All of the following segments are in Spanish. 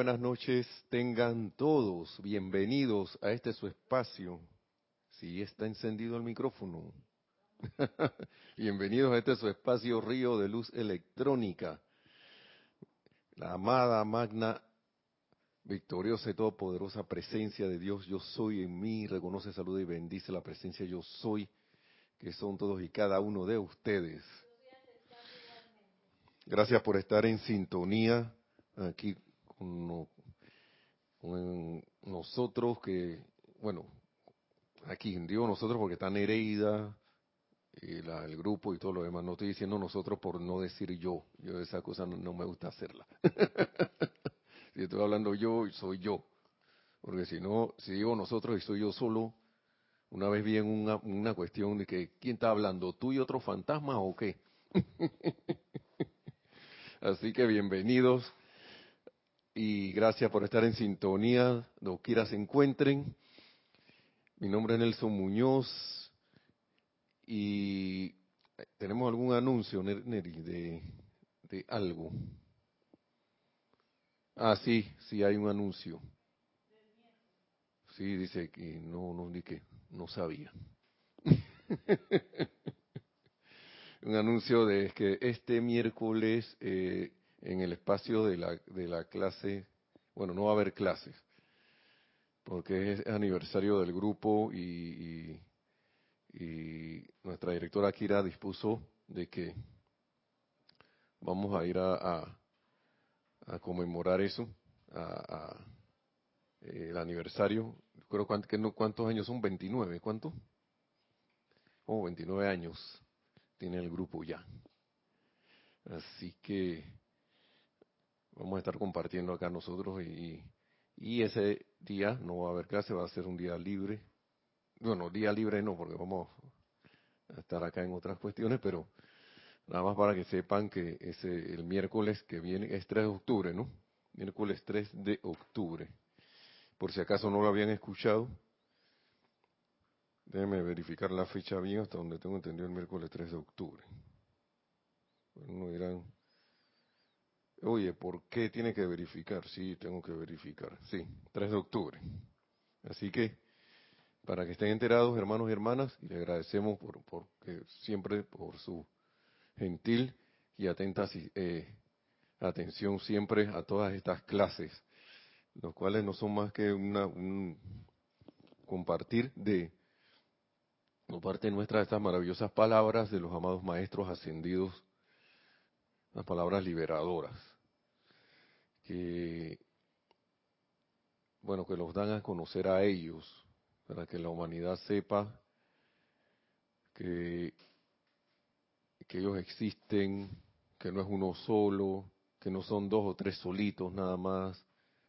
buenas noches tengan todos. Bienvenidos a este su espacio. Si está encendido el micrófono. Bienvenidos a este su espacio Río de Luz Electrónica. La amada, magna, victoriosa y todopoderosa presencia de Dios, yo soy en mí, reconoce, saluda y bendice la presencia yo soy, que son todos y cada uno de ustedes. Gracias por estar en sintonía aquí con, nosotros que, bueno, aquí digo nosotros porque está Nereida, y la, el grupo y todo lo demás. No estoy diciendo nosotros por no decir yo. Yo esa cosa no, me gusta hacerla. si estoy hablando yo, soy yo. Porque si no, si digo nosotros y soy yo solo, una vez vi en una, una cuestión de que, ¿quién está hablando? ¿Tú y otro fantasma o qué? Así que bienvenidos y gracias por estar en sintonía, donde quiera se encuentren. Mi nombre es Nelson Muñoz y tenemos algún anuncio, Neri, de, de algo. Ah, sí, sí hay un anuncio. Sí, dice que no, no, di que no sabía. un anuncio de que este miércoles eh, en el espacio de la, de la clase, bueno, no va a haber clases, porque es aniversario del grupo y, y, nuestra directora Kira dispuso de que vamos a ir a, a, conmemorar eso, a, el aniversario. Creo que no, cuántos años son, 29, ¿cuánto? Oh, 29 años tiene el grupo ya. Así que vamos a estar compartiendo acá nosotros y, y ese día no va a haber clase, va a ser un día libre. Bueno, día libre no, porque vamos a estar acá en otras cuestiones, pero nada más para que sepan que ese el miércoles que viene es 3 de octubre, ¿no? Miércoles 3 de octubre. Por si acaso no lo habían escuchado, déjenme verificar la fecha bien hasta donde tengo entendido el miércoles 3 de octubre. Bueno, dirán, Oye, ¿por qué tiene que verificar? Sí, tengo que verificar. Sí, 3 de octubre. Así que, para que estén enterados, hermanos y hermanas, y le agradecemos por, siempre por su gentil y atenta eh, atención siempre a todas estas clases, los cuales no son más que una, un compartir de, por parte nuestra, estas maravillosas palabras de los amados maestros ascendidos, las palabras liberadoras que, bueno, que los dan a conocer a ellos, para que la humanidad sepa que, que ellos existen, que no es uno solo, que no son dos o tres solitos nada más,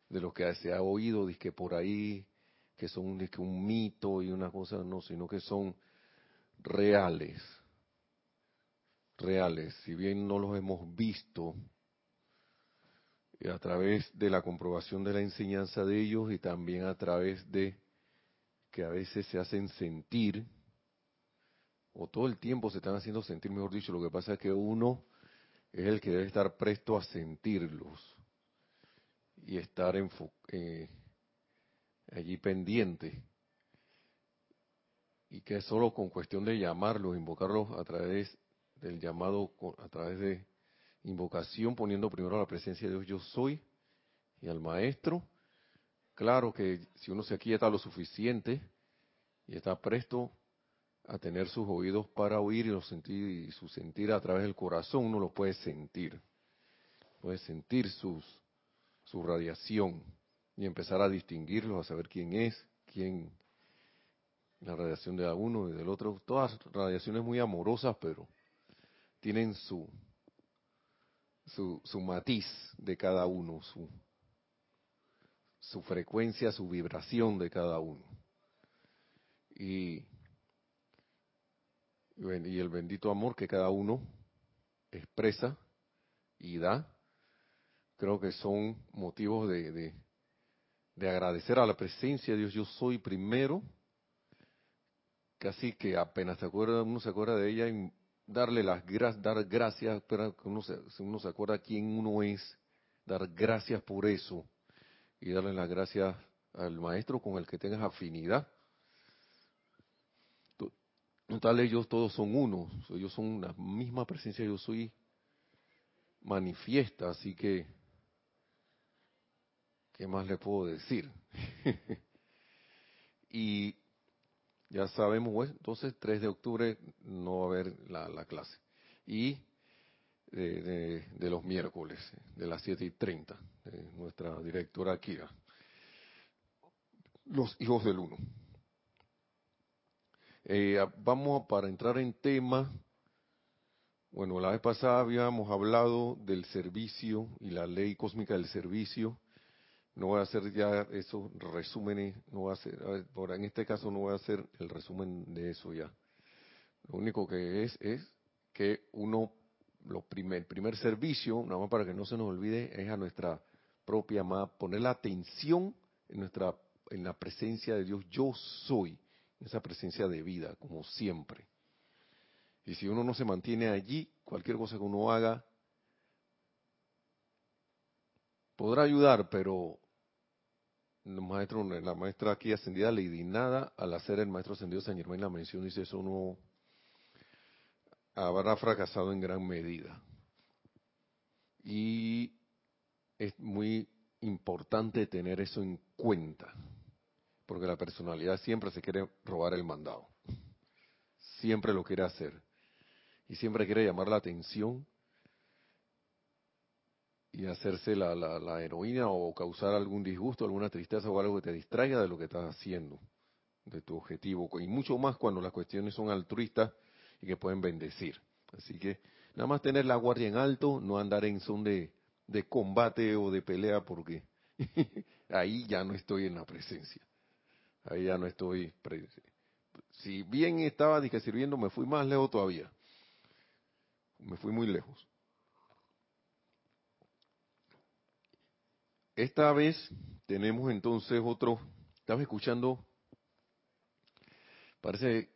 de lo que se ha oído, que por ahí, que son un mito y una cosa, no, sino que son reales, reales, si bien no los hemos visto, a través de la comprobación de la enseñanza de ellos y también a través de que a veces se hacen sentir, o todo el tiempo se están haciendo sentir, mejor dicho, lo que pasa es que uno es el que debe estar presto a sentirlos y estar eh, allí pendiente. Y que es solo con cuestión de llamarlos, invocarlos a través del llamado, a través de invocación poniendo primero la presencia de Dios yo soy y al maestro. Claro que si uno se aquieta lo suficiente y está presto a tener sus oídos para oír y, los sentir, y su sentir a través del corazón, uno lo puede sentir. Puede sentir sus, su radiación y empezar a distinguirlos, a saber quién es, quién, la radiación de uno y del otro. Todas radiaciones muy amorosas, pero tienen su, su, matiz de cada uno, su, su frecuencia, su vibración de cada uno. Y, y el bendito amor que cada uno expresa y da, creo que son motivos de, de, de agradecer a la presencia de Dios. Yo soy primero, casi que apenas se acuerda, uno se acuerda de ella, darle las dar gracias, pero uno se, uno se acuerda quién uno es, dar gracias por eso, y darle las gracias al maestro con el que tengas afinidad. Total, ellos todos son uno, ellos son una misma presencia, yo soy manifiesta, así que, ¿qué más le puedo decir? y ya sabemos, pues, entonces 3 de octubre no va a haber la, clase. Y de, los miércoles, de las 7 y 30, de nuestra directora Kira. Los hijos del uno. Eh, vamos para entrar en tema. Bueno, la vez pasada habíamos hablado del servicio y la ley cósmica del servicio no voy a hacer ya esos resúmenes, no voy a hacer, por en este caso no voy a hacer el resumen de eso ya. Lo único que es es que uno, lo primer, el primer servicio, nada más para que no se nos olvide, es a nuestra propia amada, poner la atención en nuestra, en la presencia de Dios. Yo soy esa presencia de vida, como siempre. Y si uno no se mantiene allí, cualquier cosa que uno haga podrá ayudar, pero la maestra aquí ascendida Lady Nada, al hacer el maestro ascendido San Germán la mención, dice eso no habrá fracasado en gran medida. Y es muy importante tener eso en cuenta, porque la personalidad siempre se quiere robar el mandado, siempre lo quiere hacer, y siempre quiere llamar la atención y hacerse la, la, heroína o causar algún disgusto, alguna tristeza o algo que te distraiga de lo que estás haciendo, de tu objetivo, y mucho más cuando las cuestiones son altruistas y que pueden bendecir. Así que nada más tener la guardia en alto, no andar en son de, combate o de pelea, porque ahí ya no estoy en la presencia. Ahí ya no estoy. Si bien estaba sirviendo, me fui más lejos todavía. Me fui muy lejos. Esta vez tenemos entonces otro, estaba escuchando, parece,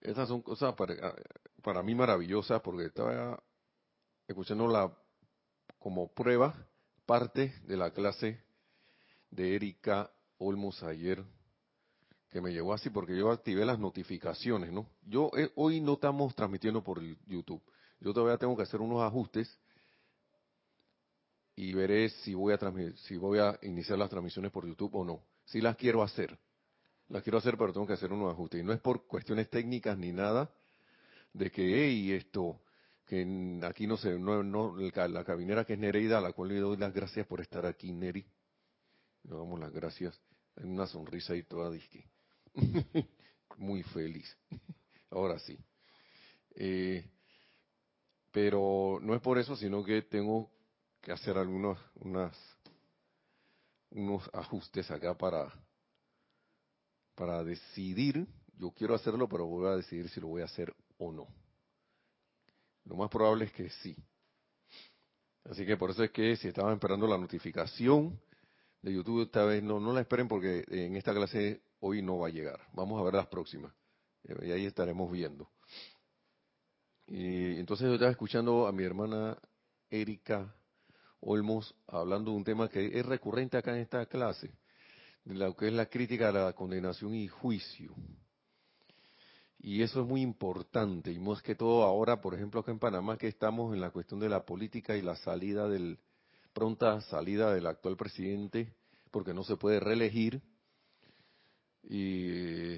estas son cosas para, para mí maravillosas porque estaba escuchando la, como prueba parte de la clase de Erika Olmos ayer, que me llegó así porque yo activé las notificaciones, ¿no? Yo eh, hoy no estamos transmitiendo por YouTube. Yo todavía tengo que hacer unos ajustes y veré si voy a si voy a iniciar las transmisiones por YouTube o no. Si las quiero hacer. Las quiero hacer, pero tengo que hacer unos ajustes. Y no es por cuestiones técnicas ni nada de que, hey, esto, que aquí no sé, no, la cabinera que es Nereida, a la cual le doy las gracias por estar aquí, Neri. Le damos las gracias. Hay una sonrisa ahí toda disque. Muy feliz. Ahora sí. Eh, pero no es por eso, sino que tengo hacer algunos unas, unos ajustes acá para, para decidir. Yo quiero hacerlo, pero voy a decidir si lo voy a hacer o no. Lo más probable es que sí. Así que por eso es que si estaban esperando la notificación de YouTube, esta vez no, no la esperen porque en esta clase hoy no va a llegar. Vamos a ver las próximas. Y ahí estaremos viendo. Y entonces yo estaba escuchando a mi hermana Erika Olmos hablando de un tema que es recurrente acá en esta clase, de lo que es la crítica a la condenación y juicio. Y eso es muy importante, y más que todo ahora, por ejemplo, acá en Panamá, que estamos en la cuestión de la política y la salida del, pronta salida del actual presidente, porque no se puede reelegir, y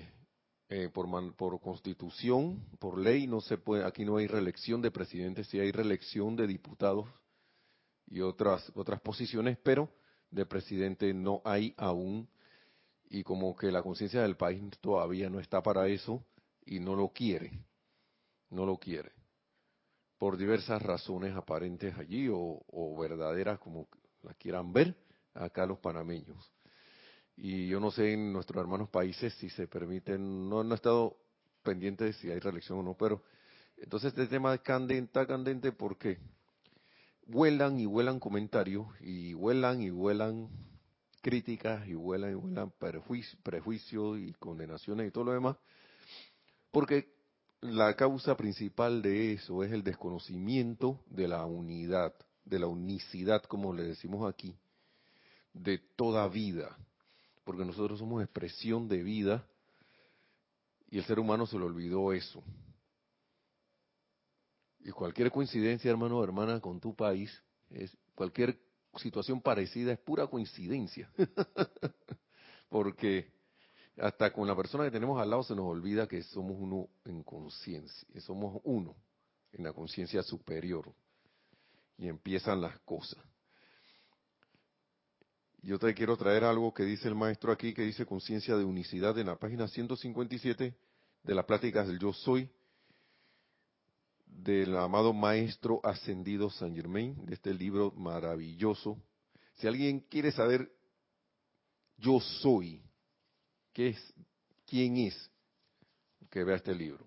eh, por, por constitución, por ley, no se puede, aquí no hay reelección de presidente, sí hay reelección de diputados y otras, otras posiciones, pero de presidente no hay aún y como que la conciencia del país todavía no está para eso y no lo quiere, no lo quiere, por diversas razones aparentes allí o, verdaderas como las quieran ver acá los panameños. Y yo no sé en nuestros hermanos países si se permiten, no, no he estado pendiente si hay reelección o no, pero entonces este tema es candente, candente, ¿por qué? Vuelan y vuelan comentarios y vuelan y vuelan críticas y vuelan y vuelan prejuicios y condenaciones y todo lo demás, porque la causa principal de eso es el desconocimiento de la unidad, de la unicidad, como le decimos aquí, de toda vida, porque nosotros somos expresión de vida y el ser humano se le olvidó eso. Y cualquier coincidencia, hermano o hermana, con tu país, es, cualquier situación parecida es pura coincidencia. porque hasta con la persona que tenemos al lado se nos olvida que somos uno en conciencia, somos uno en la conciencia superior. Y empiezan las cosas. Yo te quiero traer algo que dice el maestro aquí, que dice conciencia de unicidad en la página 157 de las pláticas del Yo Soy, del amado maestro ascendido Saint Germain, de este libro maravilloso. Si alguien quiere saber Yo Soy, ¿qué es? ¿Quién es? Que vea este libro.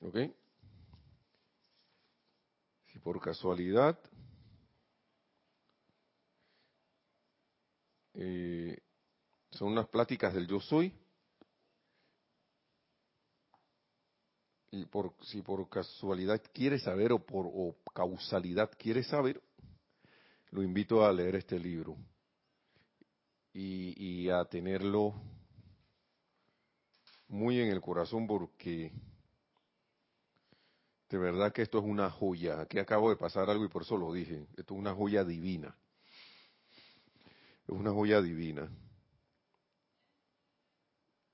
¿Ok? Si por casualidad eh, son unas pláticas del yo soy, y por, si por casualidad quiere saber o por causalidad quiere saber, lo invito a leer este libro y, y a tenerlo muy en el corazón porque de verdad que esto es una joya. Aquí acabo de pasar algo y por eso lo dije. Esto es una joya divina. Es una joya divina.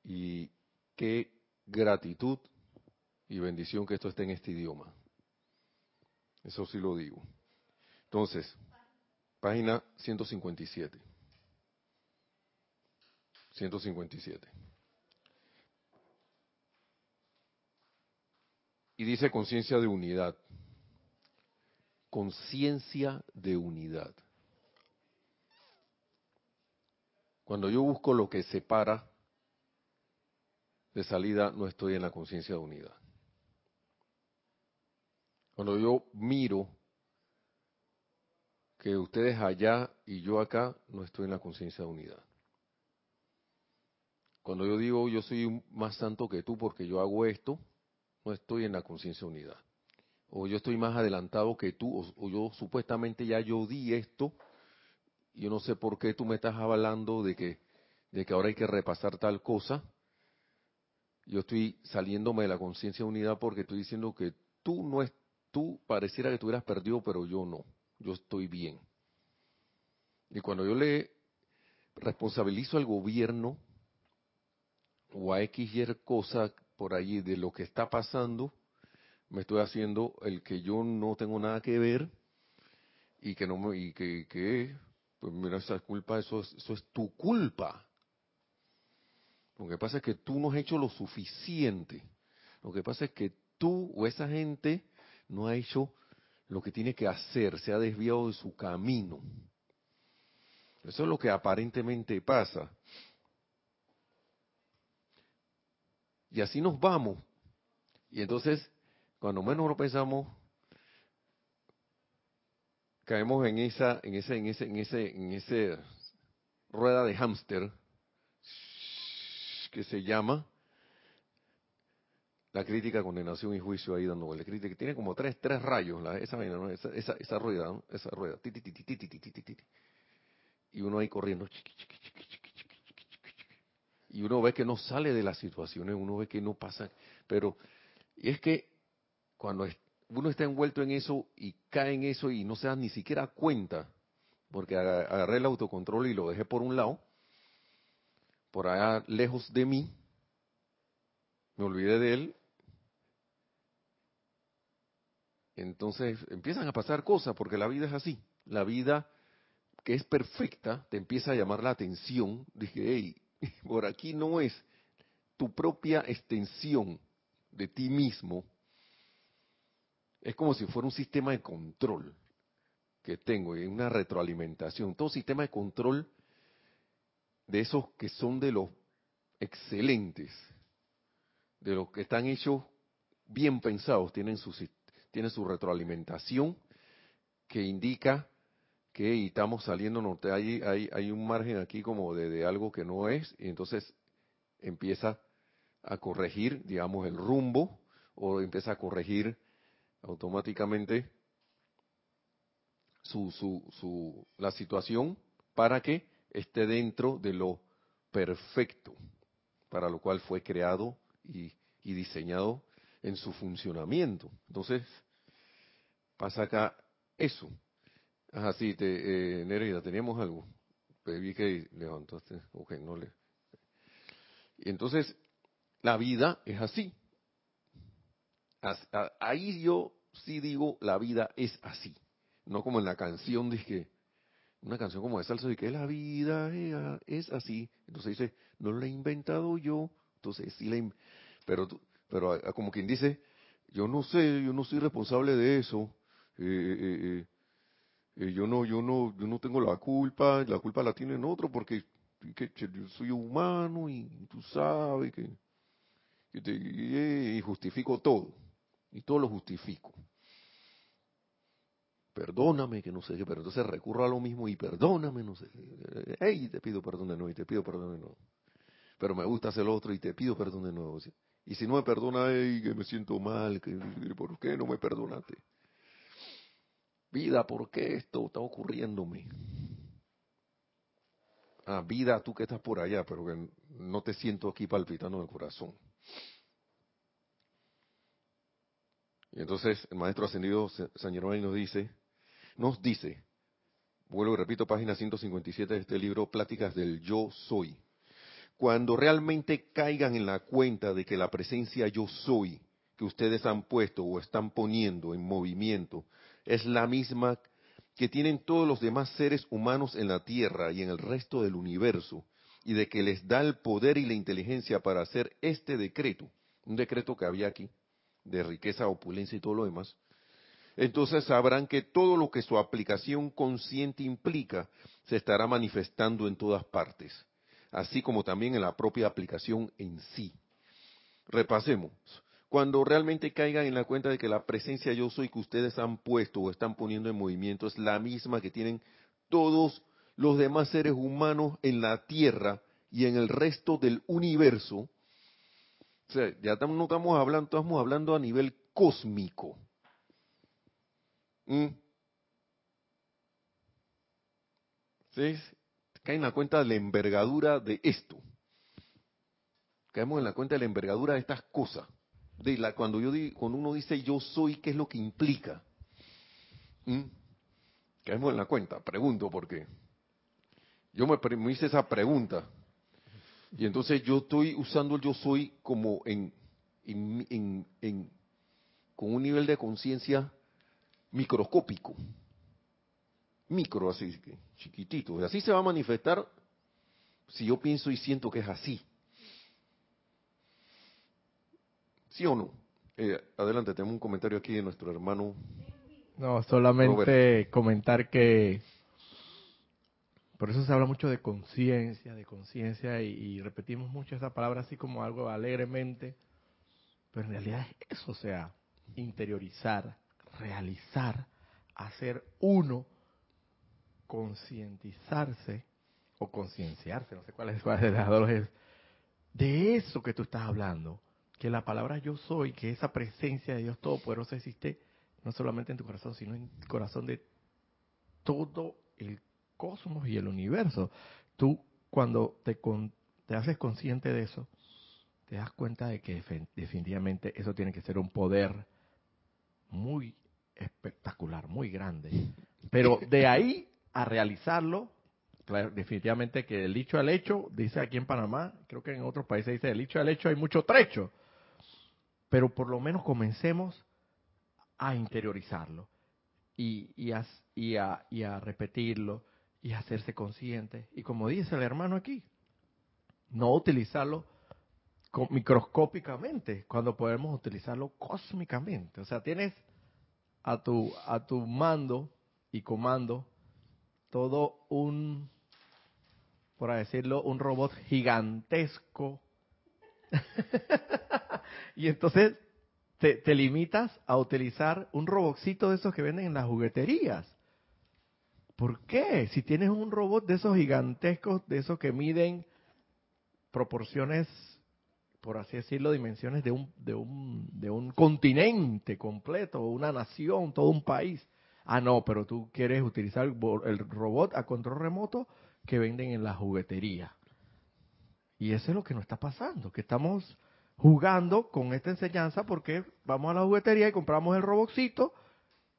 Y qué gratitud y bendición que esto esté en este idioma. Eso sí lo digo. Entonces, página 157. 157. Y dice conciencia de unidad. Conciencia de unidad. Cuando yo busco lo que separa de salida, no estoy en la conciencia de unidad. Cuando yo miro que ustedes allá y yo acá, no estoy en la conciencia de unidad. Cuando yo digo yo soy más santo que tú porque yo hago esto, no estoy en la conciencia unidad. O yo estoy más adelantado que tú, o, yo supuestamente ya yo di esto, yo no sé por qué tú me estás hablando de que, de que ahora hay que repasar tal cosa. Yo estoy saliéndome de la conciencia unidad porque estoy diciendo que tú no es, tú pareciera que tú hubieras perdido, pero yo no. Yo estoy bien. Y cuando yo le responsabilizo al gobierno o a X y cosa por allí de lo que está pasando, me estoy haciendo el que yo no tengo nada que ver y que no me, y que, que pues mira esa culpa, eso es, eso es tu culpa. Lo que pasa es que tú no has hecho lo suficiente. Lo que pasa es que tú o esa gente no ha hecho lo que tiene que hacer, se ha desviado de su camino. Eso es lo que aparentemente pasa. Y así nos vamos. Y entonces, cuando menos lo pensamos, caemos en esa, en ese, en ese, en ese, en ese rueda de hámster que se llama la crítica, condenación y juicio ahí dando la crítica tiene como tres, tres rayos esa, esa, esa, rueda, esa rueda, y uno ahí corriendo, y uno ve que no sale de las situaciones, uno ve que no pasa, pero es que cuando uno está envuelto en eso y cae en eso y no se da ni siquiera cuenta, porque agarré el autocontrol y lo dejé por un lado, por allá lejos de mí, me olvidé de él, entonces empiezan a pasar cosas, porque la vida es así, la vida que es perfecta te empieza a llamar la atención, dije, hey, por aquí no es tu propia extensión de ti mismo. Es como si fuera un sistema de control que tengo, y una retroalimentación. Todo sistema de control de esos que son de los excelentes, de los que están hechos bien pensados, tienen su, tienen su retroalimentación que indica que estamos saliendo, norte, hay, hay, hay un margen aquí como de, algo que no es, y entonces empieza a corregir, digamos, el rumbo, o empieza a corregir automáticamente su, su, su, la situación para que esté dentro de lo perfecto, para lo cual fue creado y diseñado en su funcionamiento. Entonces, pasa acá eso. Así, te, eh, Nereida, teníamos algo. Vi que levantaste. Ok, no le. Entonces, la vida es así. Ahí yo sí digo, la vida es así. No como en la canción, que una canción como de salsa, de que la vida es así. Entonces dice, no la he inventado yo. Entonces sí la pero pero como quien dice, yo no sé, yo no soy responsable de eso. Eh, eh, eh, yo no, yo no, yo no tengo la culpa, la culpa la tienen otros porque yo soy humano y tú sabes que, y justifico todo y todo lo justifico. Perdóname que no sé qué, pero entonces recurro a lo mismo y perdóname, no sé. Hey, te pido perdón de nuevo y te pido perdón de nuevo. Pero me gusta hacer lo otro y te pido perdón de nuevo. Y si no me perdona, hey, que me siento mal, que ¿por qué no me perdonaste? Vida, ¿por qué esto está ocurriéndome? Ah, vida, tú que estás por allá, pero que no te siento aquí palpitando el corazón. Y entonces el maestro ascendido San Germán nos dice, nos dice, vuelvo y repito, página 157 de este libro, Pláticas del Yo Soy. Cuando realmente caigan en la cuenta de que la presencia yo soy que ustedes han puesto o están poniendo en movimiento es la misma que tienen todos los demás seres humanos en la Tierra y en el resto del universo, y de que les da el poder y la inteligencia para hacer este decreto, un decreto que había aquí, de riqueza, opulencia y todo lo demás, entonces sabrán que todo lo que su aplicación consciente implica se estará manifestando en todas partes, así como también en la propia aplicación en sí. Repasemos. Cuando realmente caigan en la cuenta de que la presencia yo soy que ustedes han puesto o están poniendo en movimiento es la misma que tienen todos los demás seres humanos en la Tierra y en el resto del universo, o sea, ya no estamos hablando, estamos hablando a nivel cósmico. ¿Mm? ¿Sí? Caen en la cuenta de la envergadura de esto. Caemos en la cuenta de la envergadura de estas cosas. De la, cuando, yo cuando uno dice yo soy, ¿qué es lo que implica? ¿Mm? Caemos en la cuenta. Pregunto por qué. Yo me, me hice esa pregunta. Y entonces yo estoy usando el yo soy como en, en, en, con un nivel de conciencia microscópico. Micro, así, chiquitito. Y así se va a manifestar si yo pienso y siento que es así. ¿Sí o no? Eh, adelante, tenemos un comentario aquí de nuestro hermano. No, solamente comentar que por eso se habla mucho de conciencia, de conciencia, y, repetimos mucho esa palabra así como algo alegremente, pero en realidad es eso, o sea, interiorizar, realizar, hacer uno, concientizarse o concienciarse, no sé cuál es, cuál de las dos es, de eso que tú estás hablando, que la palabra yo soy, que esa presencia de Dios Todopoderoso existe no solamente en tu corazón, sino en el corazón de todo el cosmos y el universo. Tú cuando te, te haces consciente de eso, te das cuenta de que definitivamente eso tiene que ser un poder muy espectacular, muy grande. Pero de ahí a realizarlo, definitivamente que del dicho al hecho, dice aquí en Panamá, creo que en otros países dice, del dicho al hecho hay mucho trecho. Pero por lo menos comencemos a interiorizarlo y, y, y, a, y a repetirlo y hacerse consciente. Y como dice el hermano aquí, no utilizarlo microscópicamente cuando podemos utilizarlo cósmicamente. O sea, tienes a tu, a tu mando y comando todo un, por decirlo, un robot gigantesco. y entonces te, limitas a utilizar un robotcito de esos que venden en las jugueterías. ¿Por qué? Si tienes un robot de esos gigantescos, de esos que miden proporciones, por así decirlo, dimensiones de un, de un, de un continente completo, una nación, todo un país. Ah, no, pero tú quieres utilizar el robot a control remoto que venden en la juguetería. Y eso es lo que nos está pasando, que estamos jugando con esta enseñanza porque vamos a la juguetería y compramos el robotcito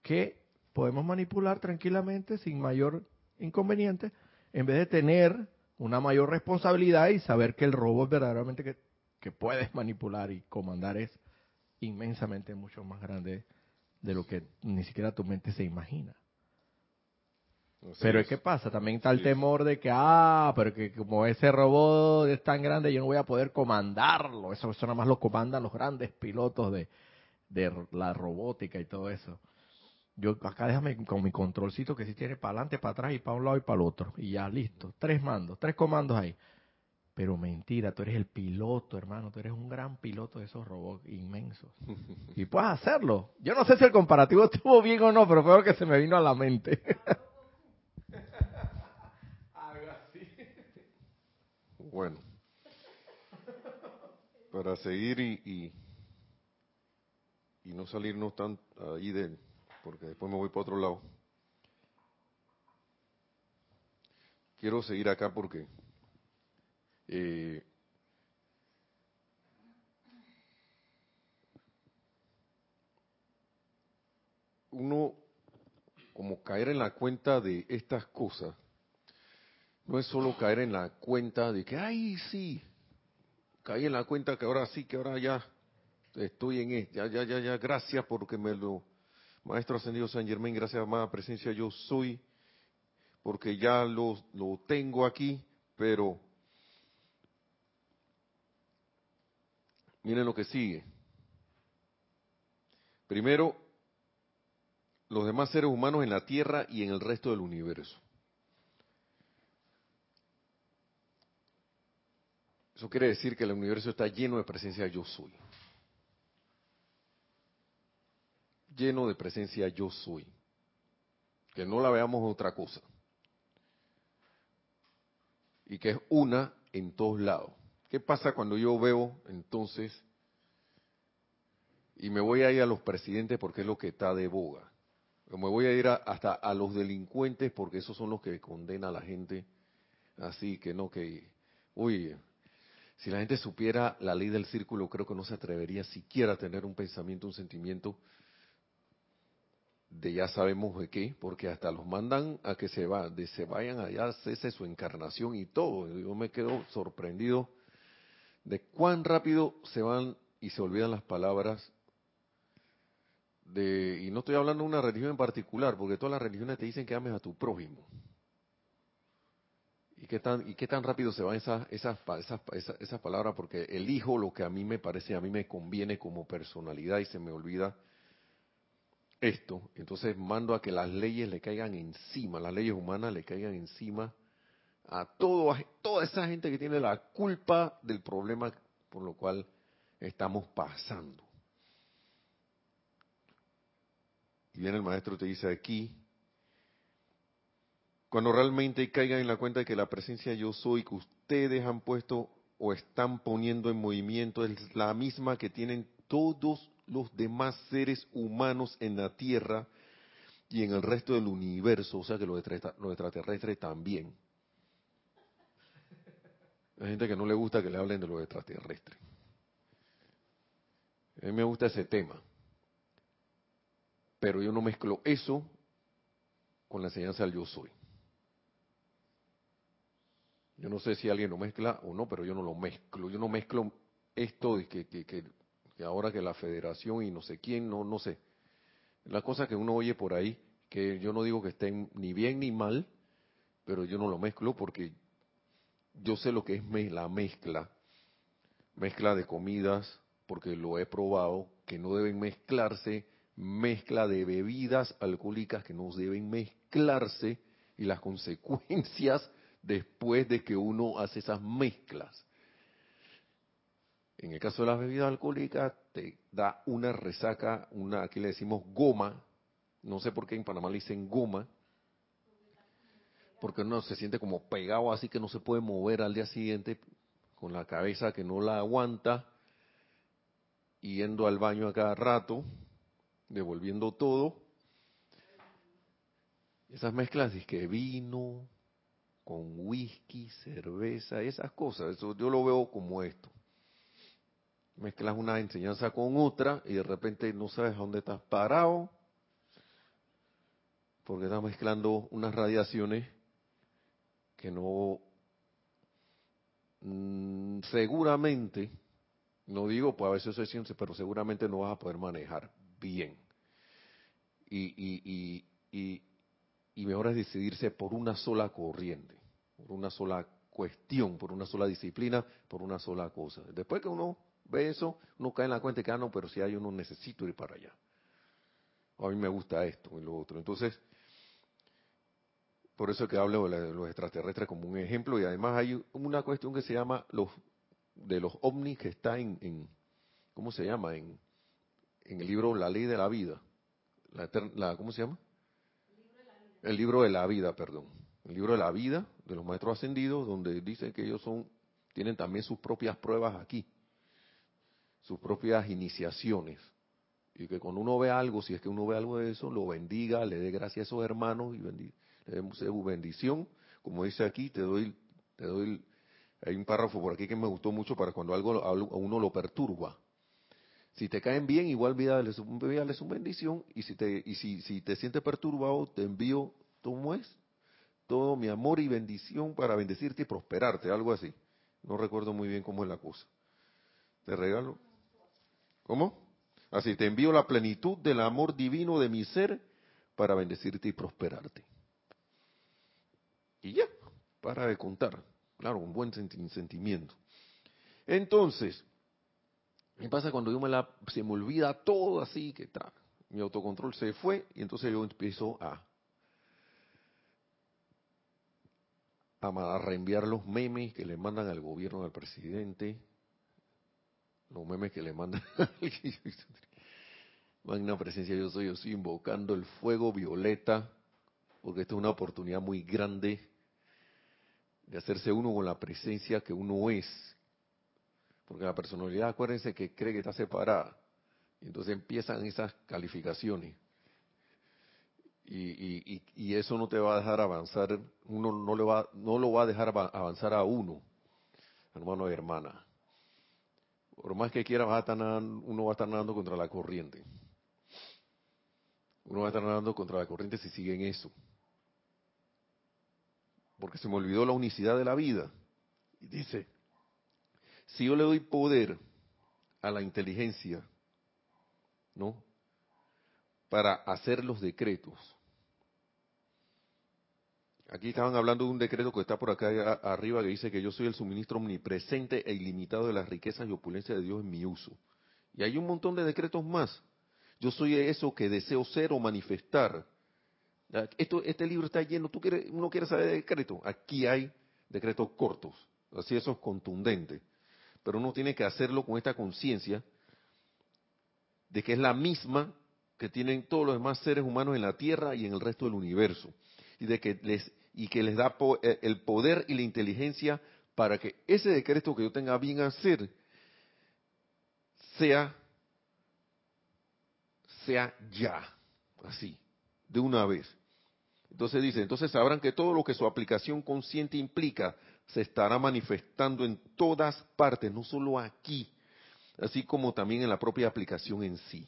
que podemos manipular tranquilamente sin mayor inconveniente, en vez de tener una mayor responsabilidad y saber que el robot verdaderamente que, que puedes manipular y comandar es inmensamente mucho más grande de lo que ni siquiera tu mente se imagina. pero es que pasa, también está el temor de que, ah, pero que como ese robot es tan grande, yo no voy a poder comandarlo. Eso, eso nada más lo comandan los grandes pilotos de, de la robótica y todo eso. Yo acá déjame con mi controlcito que sí tiene para adelante, para atrás y para un lado y para el otro. Y ya, listo. Tres mandos, tres comandos ahí. Pero mentira, tú eres el piloto, hermano. Tú eres un gran piloto de esos robots inmensos. Y puedes hacerlo. Yo no sé si el comparativo estuvo bien o no, pero fue lo que se me vino a la mente. Algo así. Bueno. Para seguir y, y, y no salirnos tan ahí de porque después me voy para otro lado. Quiero seguir acá porque eh, uno como caer en la cuenta de estas cosas no es solo caer en la cuenta de que ay sí caí en la cuenta que ahora sí que ahora ya estoy en esto ya ya ya ya gracias porque me lo Maestro Ascendido San Germain, gracias amada presencia, yo soy, porque ya lo, lo tengo aquí, pero miren lo que sigue. Primero, los demás seres humanos en la Tierra y en el resto del universo. Eso quiere decir que el universo está lleno de presencia yo soy. lleno de presencia yo soy. Que no la veamos otra cosa. Y que es una en todos lados. ¿Qué pasa cuando yo veo entonces, y me voy a ir a los presidentes porque es lo que está de boga? Me voy a ir hasta a los delincuentes porque esos son los que condenan a la gente. Así que no, que, uy, si la gente supiera la ley del círculo, creo que no se atrevería siquiera a tener un pensamiento, un sentimiento de ya sabemos de qué, porque hasta los mandan a que se va, de se vayan allá, cese su encarnación y todo. Yo me quedo sorprendido de cuán rápido se van y se olvidan las palabras de, y no estoy hablando de una religión en particular, porque todas las religiones te dicen que ames a tu prójimo. ¿Y qué tan, y qué tan rápido se van esas, esas, esas, esas, esas palabras? Porque elijo lo que a mí me parece, a mí me conviene como personalidad y se me olvida esto, entonces mando a que las leyes le caigan encima, las leyes humanas le caigan encima a todo, toda esa gente que tiene la culpa del problema por lo cual estamos pasando. Y viene el maestro te dice aquí, cuando realmente caigan en la cuenta de que la presencia yo soy que ustedes han puesto o están poniendo en movimiento es la misma que tienen todos los demás seres humanos en la Tierra y en el resto del universo, o sea que los, extraterrestres también. Hay gente que no le gusta que le hablen de los extraterrestres. A mí me gusta ese tema. Pero yo no mezclo eso con la enseñanza del yo soy. Yo no sé si alguien lo mezcla o no, pero yo no lo mezclo. Yo no mezclo esto de que, que, que que ahora que la federación y no sé quién, no, no sé. La cosa que uno oye por ahí, que yo no digo que estén ni bien ni mal, pero yo no lo mezclo porque yo sé lo que es la mezcla, mezcla de comidas, porque lo he probado, que no deben mezclarse, mezcla de bebidas alcohólicas que no deben mezclarse y las consecuencias después de que uno hace esas mezclas. En el caso de las bebidas alcohólicas, te da una resaca, una, aquí le decimos goma, no sé por qué en Panamá le dicen goma, porque uno se siente como pegado así que no se puede mover al día siguiente, con la cabeza que no la aguanta, yendo al baño a cada rato, devolviendo todo. Esas mezclas de que vino con whisky, cerveza, esas cosas, eso yo lo veo como esto. Mezclas una enseñanza con otra y de repente no sabes dónde estás parado porque estás mezclando unas radiaciones que no mm, seguramente no digo pues a veces es ciencia pero seguramente no vas a poder manejar bien y, y, y, y mejor es decidirse por una sola corriente, por una sola cuestión, por una sola disciplina, por una sola cosa. Después que uno ve eso, uno cae en la cuenta que, ah, no, pero si hay uno necesito ir para allá. a mí me gusta esto y lo otro. Entonces, por eso es que hablo de los extraterrestres como un ejemplo y además hay una cuestión que se llama los de los ovnis que está en, en ¿cómo se llama? En, el libro La Ley de la Vida. La, la, ¿Cómo se llama? El libro de la vida, perdón. El libro de la vida de los maestros ascendidos, donde dicen que ellos son, tienen también sus propias pruebas aquí, sus propias iniciaciones. Y que cuando uno ve algo, si es que uno ve algo de eso, lo bendiga, le dé gracias a esos hermanos y le demos su bendición. Como dice aquí, te doy, te doy, hay un párrafo por aquí que me gustó mucho para cuando algo a uno lo perturba. Si te caen bien, igual vídales, su bendición. Y si te, y si, si te sientes perturbado, te envío, ¿cómo es? Todo mi amor y bendición para bendecirte y prosperarte, algo así. No recuerdo muy bien cómo es la cosa. Te regalo. ¿Cómo? Así, te envío la plenitud del amor divino de mi ser para bendecirte y prosperarte. Y ya, para de contar. Claro, un buen sentimiento. Entonces, ¿Qué pasa cuando yo me la, se me olvida todo así que está? Mi autocontrol se fue y entonces yo empiezo a, a reenviar los memes que le mandan al gobierno, al presidente, los memes que le mandan. Magna presencia, yo soy, yo estoy invocando el fuego violeta, porque esta es una oportunidad muy grande de hacerse uno con la presencia que uno es, porque la personalidad, acuérdense que cree que está separada. Y entonces empiezan esas calificaciones. Y, eso no te va a dejar avanzar, uno no, le va, no lo va a dejar avanzar a uno, hermano y hermana. Por más que quiera, va a estar uno va a estar nadando contra la corriente. Uno va a estar nadando contra la corriente si sigue en eso. Porque se me olvidó la unicidad de la vida. Y dice, si yo le doy poder a la inteligencia, ¿no? Para hacer los decretos. Aquí estaban hablando de un decreto que está por acá arriba que dice que yo soy el suministro omnipresente e ilimitado de las riquezas y opulencia de Dios en mi uso. Y hay un montón de decretos más. Yo soy eso que deseo ser o manifestar. Esto, este libro está lleno, tú quieres, uno quiere saber de decretos. Aquí hay decretos cortos, así esos contundentes pero uno tiene que hacerlo con esta conciencia de que es la misma que tienen todos los demás seres humanos en la Tierra y en el resto del universo, y de que les y que les da eh, el poder y la inteligencia para que ese decreto que yo tenga bien hacer sea sea ya, así, de una vez. Entonces dice, entonces sabrán que todo lo que su aplicación consciente implica se estará manifestando en todas partes, no solo aquí, así como también en la propia aplicación en sí.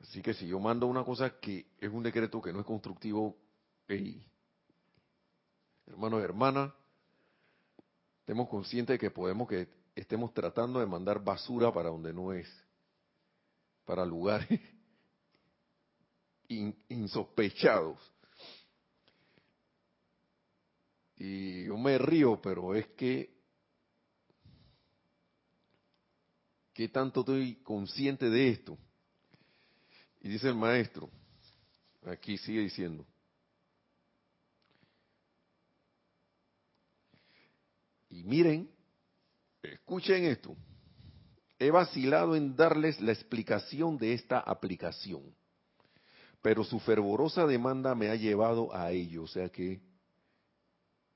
Así que si yo mando una cosa que es un decreto que no es constructivo, hermanos y hermanas, estemos conscientes de que podemos que estemos tratando de mandar basura para donde no es, para lugares insospechados. Y yo me río, pero es que, ¿qué tanto estoy consciente de esto? Y dice el maestro, aquí sigue diciendo, y miren, escuchen esto, he vacilado en darles la explicación de esta aplicación, pero su fervorosa demanda me ha llevado a ello, o sea que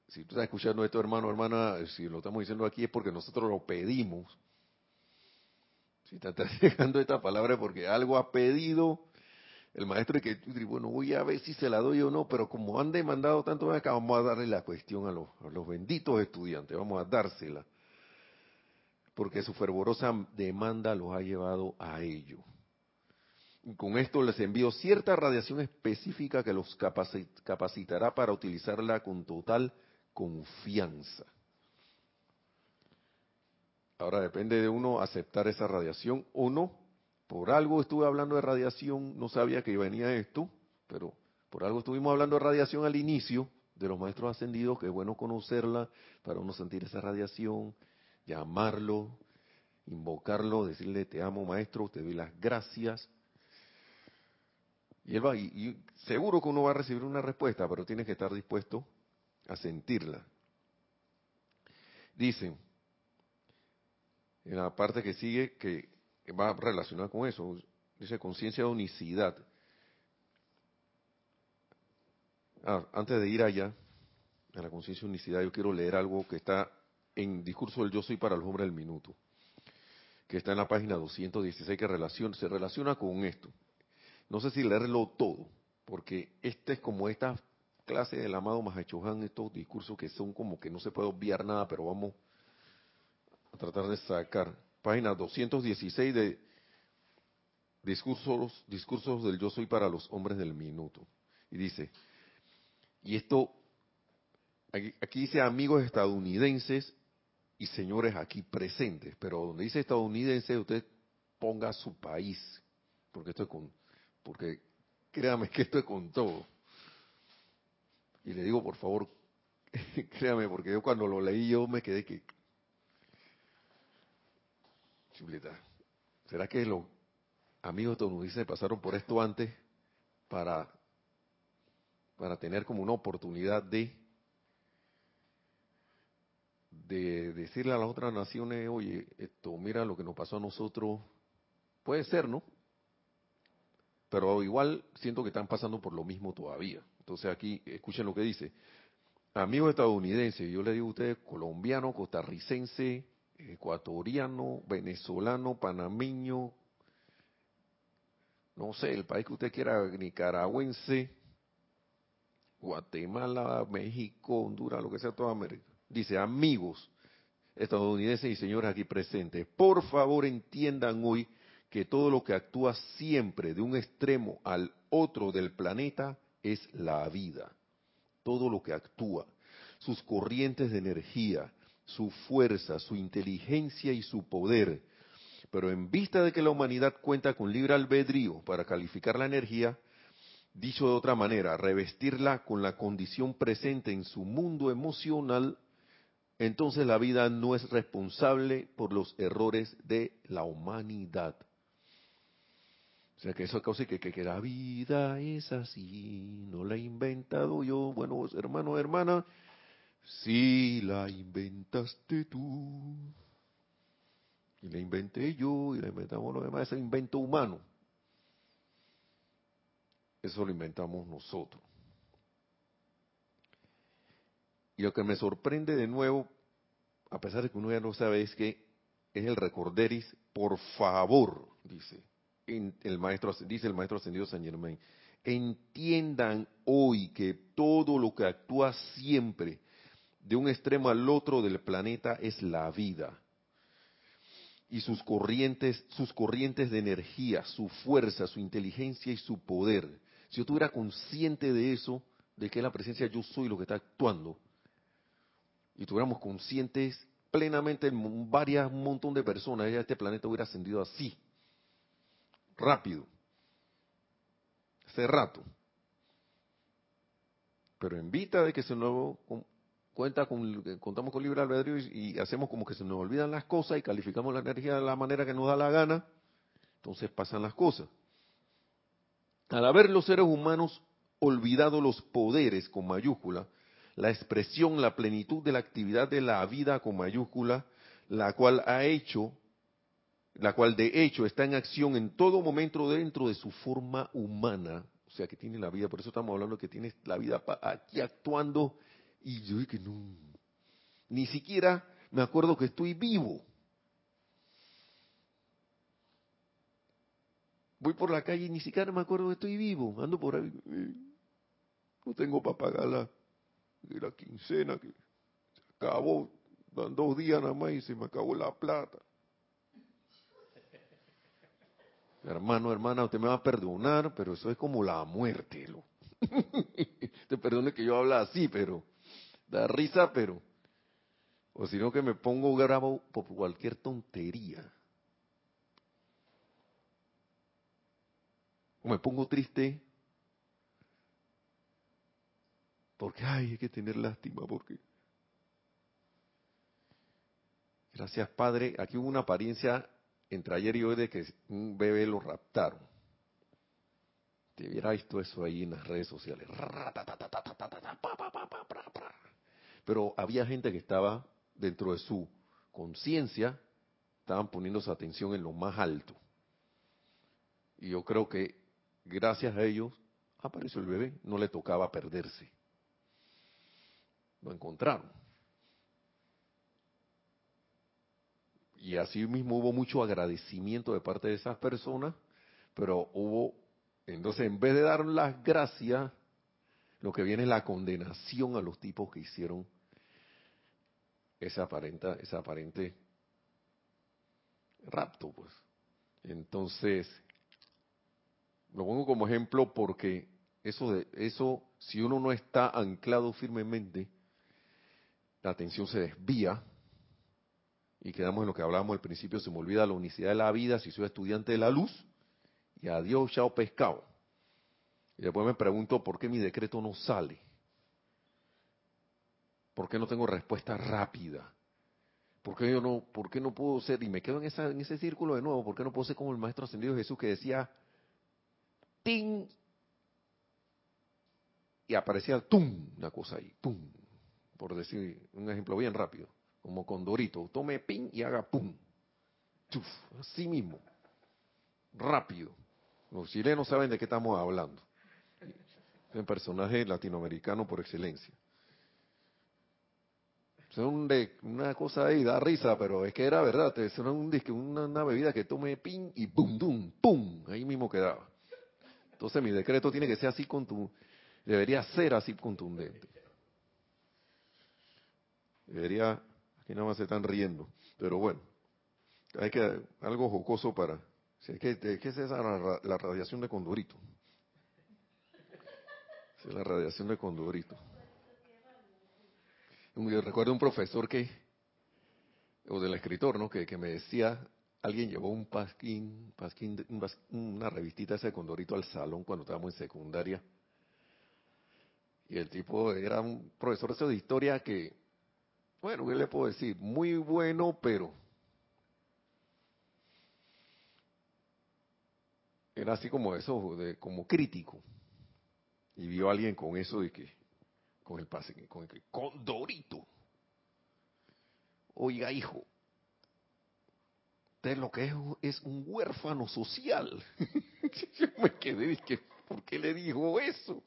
si tú estás escuchando esto, hermano, hermana, si lo estamos diciendo aquí es porque nosotros lo pedimos. Si te estás llegando esta palabra es porque algo ha pedido el maestro que bueno, voy a ver si se la doy o no, pero como han demandado tanto vamos a darle la cuestión a los, a los benditos estudiantes, vamos a dársela. Porque su fervorosa demanda los ha llevado a ello. Con esto les envío cierta radiación específica que los capacitará para utilizarla con total confianza. Ahora depende de uno aceptar esa radiación o no. Por algo estuve hablando de radiación, no sabía que venía esto, pero por algo estuvimos hablando de radiación al inicio de los maestros ascendidos, que es bueno conocerla para uno sentir esa radiación, llamarlo, invocarlo, decirle te amo maestro, te doy las gracias. Y él va, y, seguro que uno va a recibir una respuesta, pero tiene que estar dispuesto a sentirla. Dicen, en la parte que sigue, que va relacionada con eso, dice conciencia de unicidad. Ah, antes de ir allá, a la conciencia de unicidad, yo quiero leer algo que está en Discurso del Yo Soy para los Hombres del Minuto, que está en la página 216, que relaciona, se relaciona con esto. No sé si leerlo todo, porque este es como esta clase del amado Mahachohan, estos discursos que son como que no se puede obviar nada, pero vamos a tratar de sacar. Página 216 de discursos, discursos del yo soy para los hombres del minuto. Y dice, y esto, aquí, dice amigos estadounidenses y señores aquí presentes, pero donde dice estadounidense usted ponga su país, porque esto es con, porque créame que esto es con todo. Y le digo, por favor, créame, porque yo cuando lo leí yo me quedé que, ¿Será que los amigos estadounidenses pasaron por esto antes para, para tener como una oportunidad de, de decirle a las otras naciones, oye, esto, mira lo que nos pasó a nosotros? Puede ser, ¿no? Pero igual siento que están pasando por lo mismo todavía. Entonces aquí, escuchen lo que dice. Amigos estadounidenses, yo le digo a ustedes, colombiano, costarricense, ecuatoriano, venezolano, panameño, no sé, el país que usted quiera, nicaragüense, Guatemala, México, Honduras, lo que sea, toda América. Dice, amigos estadounidenses y señores aquí presentes, por favor entiendan hoy que todo lo que actúa siempre de un extremo al otro del planeta es la vida. Todo lo que actúa, sus corrientes de energía, su fuerza, su inteligencia y su poder. Pero en vista de que la humanidad cuenta con libre albedrío para calificar la energía, dicho de otra manera, revestirla con la condición presente en su mundo emocional, entonces la vida no es responsable por los errores de la humanidad. O sea que eso causa que, que, que, la vida es así, no la he inventado yo. Bueno, hermano, hermana, si la inventaste tú, y la inventé yo, y la inventamos los demás, ese invento humano. Eso lo inventamos nosotros. Y lo que me sorprende de nuevo, a pesar de que uno ya no sabe, es que es el recorderis, por favor, dice el maestro, dice el maestro ascendido San Germain, entiendan hoy que todo lo que actúa siempre de un extremo al otro del planeta es la vida. Y sus corrientes, sus corrientes de energía, su fuerza, su inteligencia y su poder. Si yo estuviera consciente de eso, de que la presencia yo soy lo que está actuando, y estuviéramos conscientes plenamente en varias, un montón de personas, ya este planeta hubiera ascendido así, rápido, hace rato. Pero en vista de que se nuevo cuenta con, contamos con libre albedrío y, hacemos como que se nos olvidan las cosas y calificamos la energía de la manera que nos da la gana, entonces pasan las cosas. Al haber los seres humanos olvidado los poderes con mayúscula, la expresión, la plenitud de la actividad de la vida con mayúscula, la cual ha hecho, la cual de hecho está en acción en todo momento dentro de su forma humana, o sea que tiene la vida, por eso estamos hablando que tiene la vida aquí actuando y yo que no, ni siquiera me acuerdo que estoy vivo. voy por la calle y ni siquiera me acuerdo que estoy vivo, ando por ahí. eh, No tengo para pagar la, la quincena que se acabó, dan dos días nada más y se me acabó la plata. Hermano, hermana, usted me va a perdonar, pero eso es como la muerte. Lo. Te perdone que yo habla así, pero da risa, pero... O si no que me pongo bravo por cualquier tontería. O me pongo triste porque, ay, hay que tener lástima, porque... Gracias, Padre. Aquí hubo una apariencia entre ayer y hoy de que un bebé lo raptaron. Te hubiera visto eso ahí en las redes sociales. Pero había gente que estaba dentro de su conciencia, estaban poniendo su atención en lo más alto. Y yo creo que gracias a ellos apareció el bebé, no le tocaba perderse. Lo encontraron. Y así mismo hubo mucho agradecimiento de parte de esas personas, pero hubo, entonces en vez de dar las gracias, lo que viene es la condenación a los tipos que hicieron ese aparente, ese aparente rapto, pues. Entonces, lo pongo como ejemplo porque eso de eso, si uno no está anclado firmemente, la atención se desvía y quedamos en lo que hablábamos al principio, se me olvida la unicidad de la vida si soy estudiante de la luz y adiós, chao pescado. Y después me pregunto por qué mi decreto no sale. ¿Por qué no tengo respuesta rápida? ¿Por qué yo no, por qué no puedo ser? Y me quedo en, esa, en ese círculo de nuevo, ¿por qué no puedo ser como el Maestro Ascendido Jesús que decía, ¡ting! Y aparecía, ¡tum! Una cosa ahí, ¡tum! Por decir un ejemplo bien rápido, como Condorito, tome ping y haga pum. Chuf, así mismo, rápido. Los chilenos saben de qué estamos hablando. Es un personaje latinoamericano por excelencia. De, una cosa ahí, da risa, pero es que era verdad. Es una, una, bebida que tome ping y pum, dum, pum. Ahí mismo quedaba. Entonces mi decreto tiene que ser así contundente. Debería ser así contundente. Debería, aquí nada más se están riendo, pero bueno, hay que algo jocoso para, si es que, es que esa es la, radiación de Condorito. Es la radiación de Condorito. Yo recuerdo un profesor que, o del escritor, ¿no? Que, que me decía, alguien llevó un pasquín, pasquín un pas- una revistita ese de Condorito al salón cuando estábamos en secundaria. Y el tipo era un profesor de historia que, bueno, ¿qué le puedo decir? Muy bueno, pero era así como eso, de, como crítico. Y vio a alguien con eso de que, con el pase, con el que, Condorito. Oiga, hijo, usted lo que es es un huérfano social. Yo me quedé, dije, ¿por qué le dijo eso?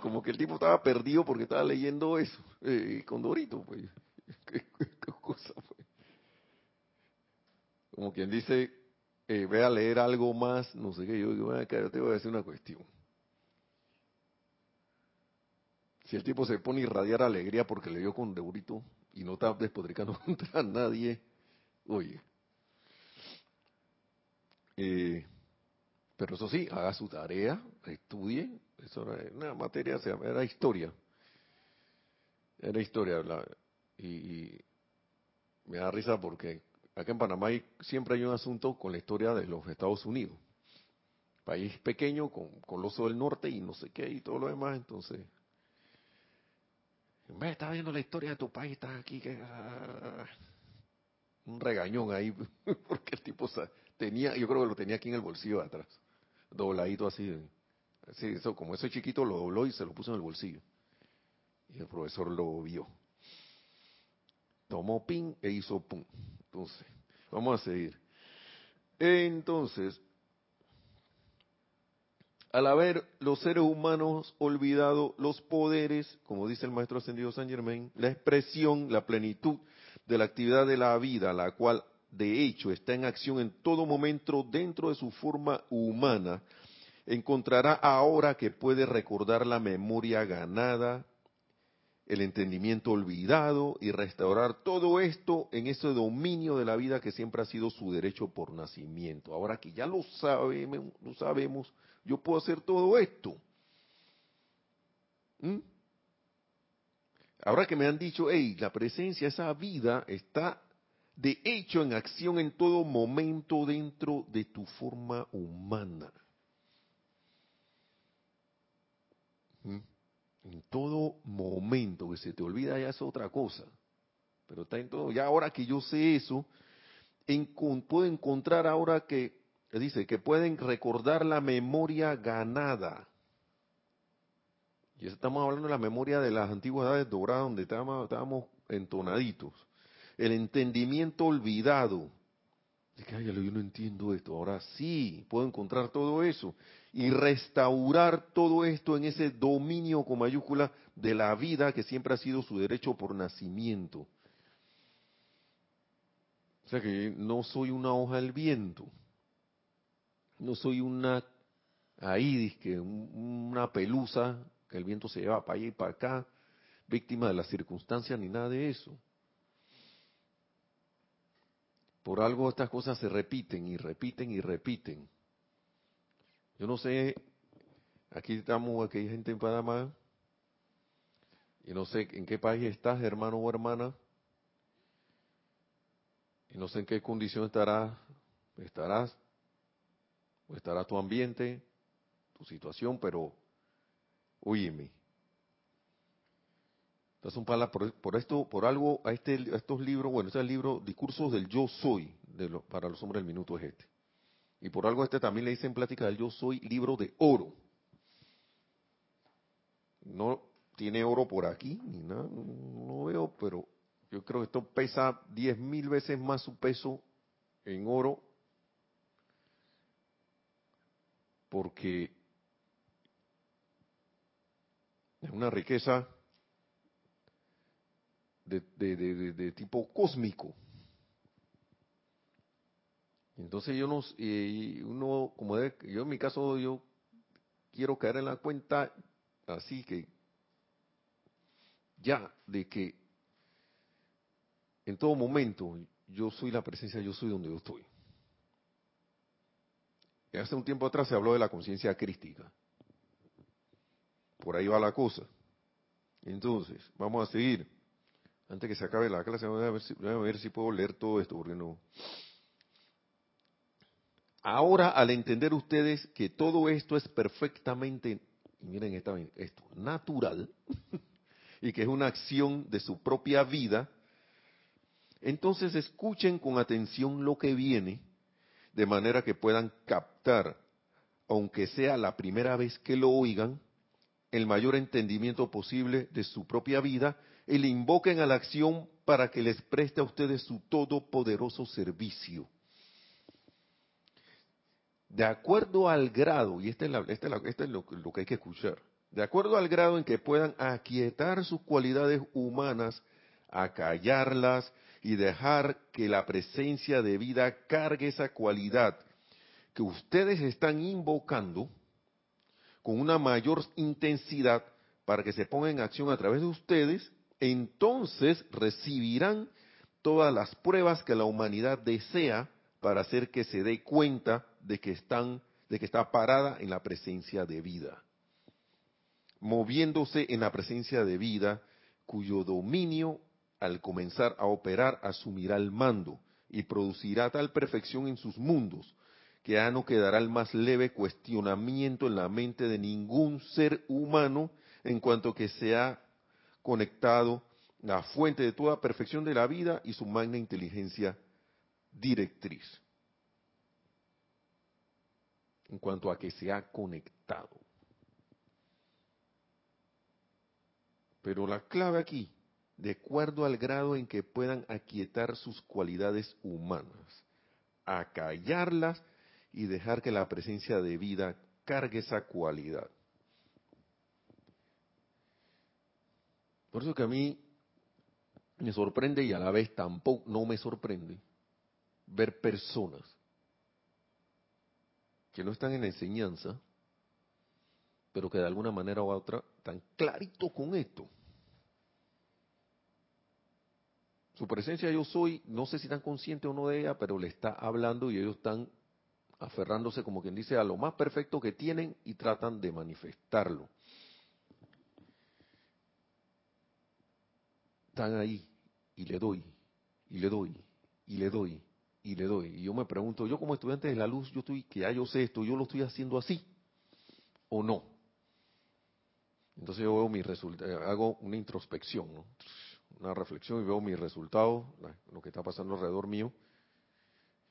Como que el tipo estaba perdido porque estaba leyendo eso. Eh, Condorito, pues. ¿Qué, cosa, pues? Como quien dice, eh, ve a leer algo más, no sé qué. Yo digo, "Ven acá, yo te voy a decir una cuestión. Si el tipo se pone a irradiar alegría porque le dio Condorito y no está despotricando contra nadie, oye. Eh, pero eso sí, haga su tarea, estudie. Eso era una materia, era historia. Era historia. y, me da risa porque acá en Panamá hay- siempre hay un asunto con la historia de los Estados Unidos. País pequeño, con coloso del norte y no sé qué y todo lo demás. Entonces, me estás viendo la historia de tu país, estás aquí. que ah". Un regañón ahí, porque el tipo tenía, yo creo que lo tenía aquí en el bolsillo de atrás, dobladito así. Sí, eso, como ese chiquito lo dobló y se lo puso en el bolsillo. Y el profesor lo vio. Tomó pin e hizo pum. Entonces, vamos a seguir. Entonces, al haber los seres humanos olvidado los poderes, como dice el maestro ascendido San Germain, la expresión, la plenitud de la actividad de la vida, la cual de hecho está en acción en todo momento dentro de su forma humana, encontrará ahora que puede recordar la memoria ganada, el entendimiento olvidado y restaurar todo esto en ese dominio de la vida que siempre ha sido su derecho por nacimiento. Ahora que ya lo sabemos, lo sabemos yo puedo hacer todo esto. ¿Mm? Ahora que me han dicho, hey, la presencia, esa vida está de hecho en acción en todo momento dentro de tu forma humana. ¿Mm? En todo momento, que se te olvida ya es otra cosa. Pero está en todo. Ya ahora que yo sé eso, puedo encontrar ahora que, dice, que pueden recordar la memoria ganada. Y estamos hablando de la memoria de las antigüedades doradas, donde estábamos, estábamos entonaditos. El entendimiento olvidado. De que, ay, yo no entiendo esto. Ahora sí, puedo encontrar todo eso y restaurar todo esto en ese dominio con mayúscula de la vida que siempre ha sido su derecho por nacimiento. O sea que no soy una hoja del viento, no soy una, ahí una pelusa que el viento se lleva para allá y para acá, víctima de las circunstancias ni nada de eso. Por algo estas cosas se repiten y repiten y repiten. Yo no sé, aquí estamos, aquí hay gente en Panamá, y no sé en qué país estás, hermano o hermana, y no sé en qué condición estarás, estarás, o estará tu ambiente, tu situación, pero óyeme. Entonces, por, por esto, por algo, a, este, a estos libros, bueno, este es el libro Discursos del Yo Soy, de para los hombres del minuto es este. Y por algo este también le dicen plática del yo soy libro de oro. No tiene oro por aquí, ni nada, no veo, pero yo creo que esto pesa diez mil veces más su peso en oro porque es una riqueza de, de tipo cósmico. Entonces yo no, uno, como yo en mi caso, yo quiero caer en la cuenta así que ya de que en todo momento yo soy la presencia, yo soy donde yo estoy. hace un tiempo atrás se habló de la conciencia crística. Por ahí va la cosa. Entonces, vamos a seguir. Antes que se acabe la clase, voy a ver si, voy a ver si puedo leer todo esto, porque no. Ahora, al entender ustedes que todo esto es perfectamente, miren esta, esto, natural, y que es una acción de su propia vida, entonces escuchen con atención lo que viene, de manera que puedan captar, aunque sea la primera vez que lo oigan, el mayor entendimiento posible de su propia vida y le invoquen a la acción para que les preste a ustedes su todopoderoso servicio de acuerdo al grado, y este es, este este lo, lo, que hay que escuchar, de acuerdo al grado en que puedan aquietar sus cualidades humanas, acallarlas y dejar que la presencia de vida cargue esa cualidad que ustedes están invocando con una mayor intensidad para que se ponga en acción a través de ustedes, entonces recibirán todas las pruebas que la humanidad desea para hacer que se dé cuenta de que están, de que está parada en la presencia de vida, moviéndose en la presencia de vida, cuyo dominio al comenzar a operar asumirá el mando y producirá tal perfección en sus mundos que ya no quedará el más leve cuestionamiento en la mente de ningún ser humano en cuanto que se ha conectado la fuente de toda perfección de la vida y su magna inteligencia directriz en cuanto a que se ha conectado. Pero la clave aquí, de acuerdo al grado en que puedan aquietar sus cualidades humanas, acallarlas y dejar que la presencia de vida cargue esa cualidad. Por eso que a mí me sorprende y a la vez tampoco no me sorprende ver personas que no están en la enseñanza, pero que de alguna manera u otra están claritos con esto. Su presencia yo soy, no sé si están conscientes o no de ella, pero le está hablando y ellos están aferrándose, como quien dice, a lo más perfecto que tienen y tratan de manifestarlo. Están ahí y le doy, y le doy, y le doy, y le doy. Y yo me pregunto, yo como estudiante de la luz, yo estoy, que ya yo sé esto, yo lo estoy haciendo así, o no. Entonces yo veo mi resultado, hago una introspección, una reflexión y veo mi resultado, lo que está pasando alrededor mío.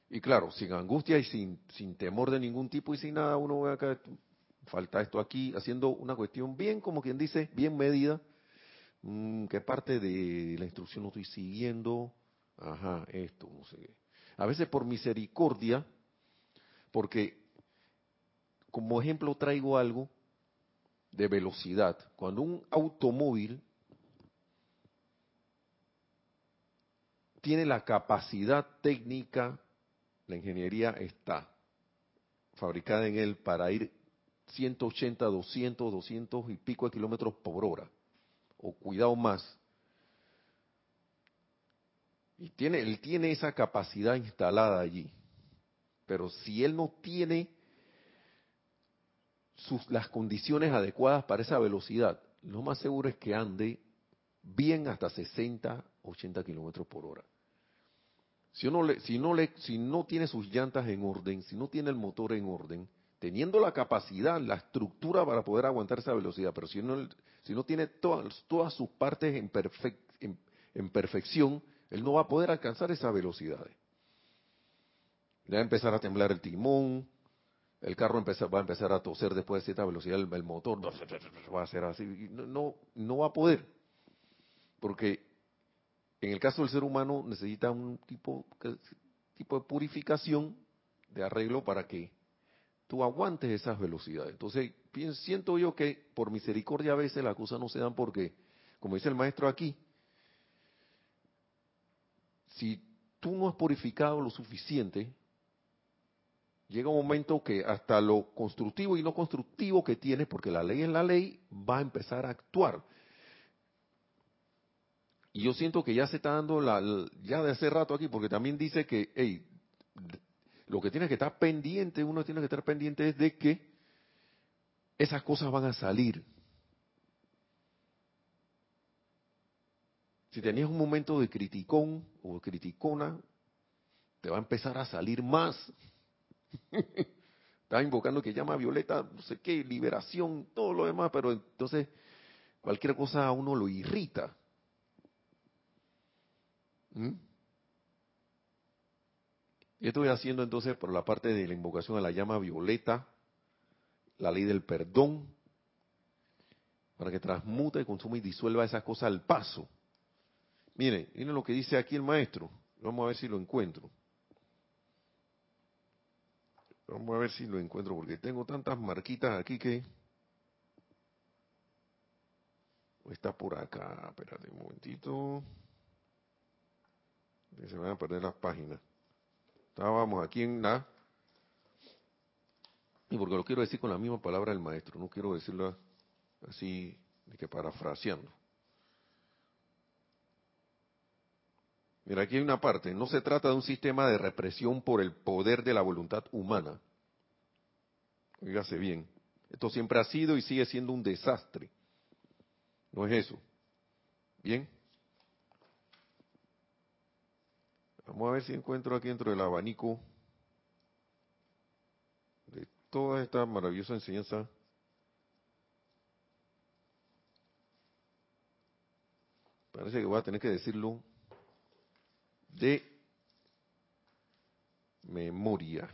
Y claro, sin angustia y sin, sin temor de ningún tipo y sin nada, uno ve acá, falta esto aquí, haciendo una cuestión bien, como quien dice, bien medida. Mm, ¿Qué parte de la instrucción no estoy siguiendo? Ajá, esto, no sé qué. A veces por misericordia, porque como ejemplo traigo algo de velocidad. Cuando un automóvil tiene la capacidad técnica, la ingeniería está fabricada en él para ir 180, 200, 200 y pico de kilómetros por hora, o cuidado más, y tiene, él tiene esa capacidad instalada allí. Pero si él no tiene sus, las condiciones adecuadas para esa velocidad, lo más seguro es que ande bien hasta 60, 80 kilómetros por hora. Si, uno le, si, no le, si no tiene sus llantas en orden, si no tiene el motor en orden, teniendo la capacidad, la estructura para poder aguantar esa velocidad, pero si no, si no tiene todas, todas sus partes en, en, en perfección, él no va a poder alcanzar esa velocidad. Le va a empezar a temblar el timón, el carro va a empezar a toser después de cierta velocidad, el, motor va a ser así, no, no, va a poder, porque en el caso del ser humano necesita un tipo de purificación, de arreglo para que tú aguantes esas velocidades. Entonces, siento yo que por misericordia a veces las cosas no se dan porque, como dice el maestro aquí, si tú no has purificado lo suficiente, llega un momento que hasta lo constructivo y no constructivo que tienes, porque la ley es la ley, va a empezar a actuar. Y yo siento que ya se está dando la, ya de hace rato aquí, porque también dice que, hey, lo que tiene que estar pendiente, uno tiene que estar pendiente es de que esas cosas van a salir. Si tenías un momento de criticón o criticona, te va a empezar a salir más. Estaba invocando que llama Violeta, no sé qué, liberación, todo lo demás, pero entonces cualquier cosa a uno lo irrita. ¿Mm? Y estoy haciendo entonces por la parte de la invocación a la llama violeta, la ley del perdón, para que transmute, consuma y disuelva esas cosas al paso. Miren, miren lo que dice aquí el maestro. Vamos a ver si lo encuentro. Vamos a ver si lo encuentro, porque tengo tantas marquitas aquí que... Está por acá, espérate un momentito. Se van a perder las páginas. Estábamos aquí en la... Y porque lo quiero decir con la misma palabra del maestro, no quiero decirlo así, de que parafraseando. Mira, aquí hay una parte. No se trata de un sistema de represión por el poder de la voluntad humana. Oígase bien. Esto siempre ha sido y sigue siendo un desastre. No es eso. Bien. Vamos a ver si encuentro aquí dentro del abanico de toda esta maravillosa enseñanza. Parece que voy a tener que decirlo de memoria.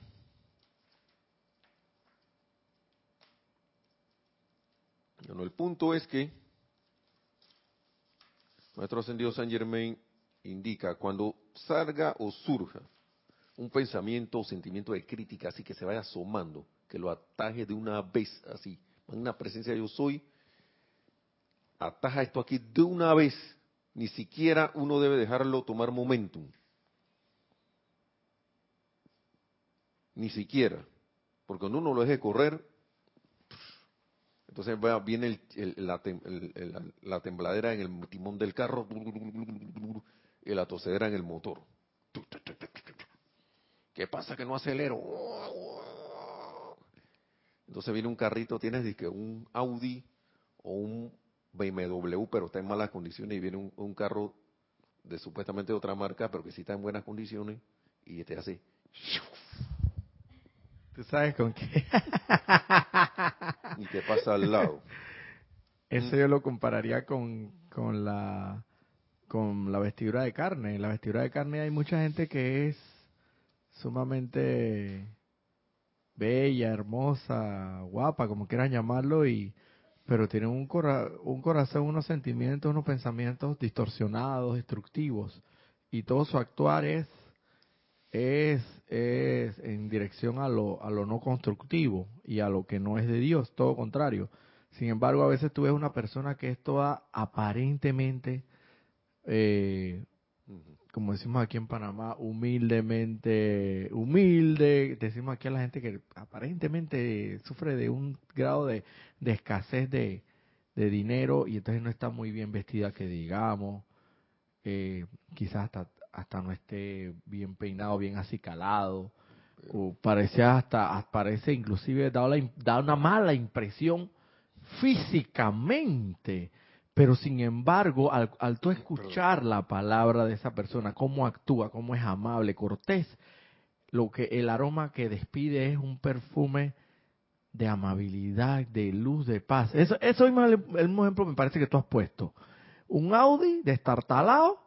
Bueno, el punto es que nuestro ascendido San Germain indica cuando salga o surja un pensamiento o sentimiento de crítica así que se vaya asomando, que lo ataje de una vez así, una presencia yo soy, ataja esto aquí de una vez ni siquiera uno debe dejarlo tomar momentum. ni siquiera, porque cuando uno lo deje correr, entonces viene la, la, tembladera en el timón del carro y la tosedera en el motor. ¿Qué pasa que no acelero? Entonces viene un carrito, tienes que un Audi o un BMW, pero está en malas condiciones, y viene un, carro de supuestamente otra marca, pero que sí está en buenas condiciones, y te hace... ¿Tú sabes con qué? y te pasa al lado. Eso yo lo compararía con, con la con la vestidura de carne. En la vestidura de carne hay mucha gente que es sumamente bella, hermosa, guapa, como quieran llamarlo, y pero tienen un, un corazón, unos sentimientos, unos pensamientos distorsionados, destructivos, y todo su actuar es es, es en dirección a lo, a lo no constructivo y a lo que no es de Dios, todo contrario. Sin embargo, a veces tú ves una persona que es toda aparentemente eh, como decimos aquí en Panamá, humildemente humilde. Decimos aquí a la gente que aparentemente sufre de un grado de, escasez de, dinero y entonces no está muy bien vestida, que digamos. Eh, quizás hasta, hasta no esté bien peinado, bien acicalado. O parece hasta, parece inclusive da, da una mala impresión físicamente pero sin embargo, al, al tú escuchar la palabra de esa persona, cómo actúa, cómo es amable, cortés, lo que el aroma que despide es un perfume de amabilidad, de luz, de paz. Eso, eso es el, mismo ejemplo me parece que tú has puesto. Un Audi destartalado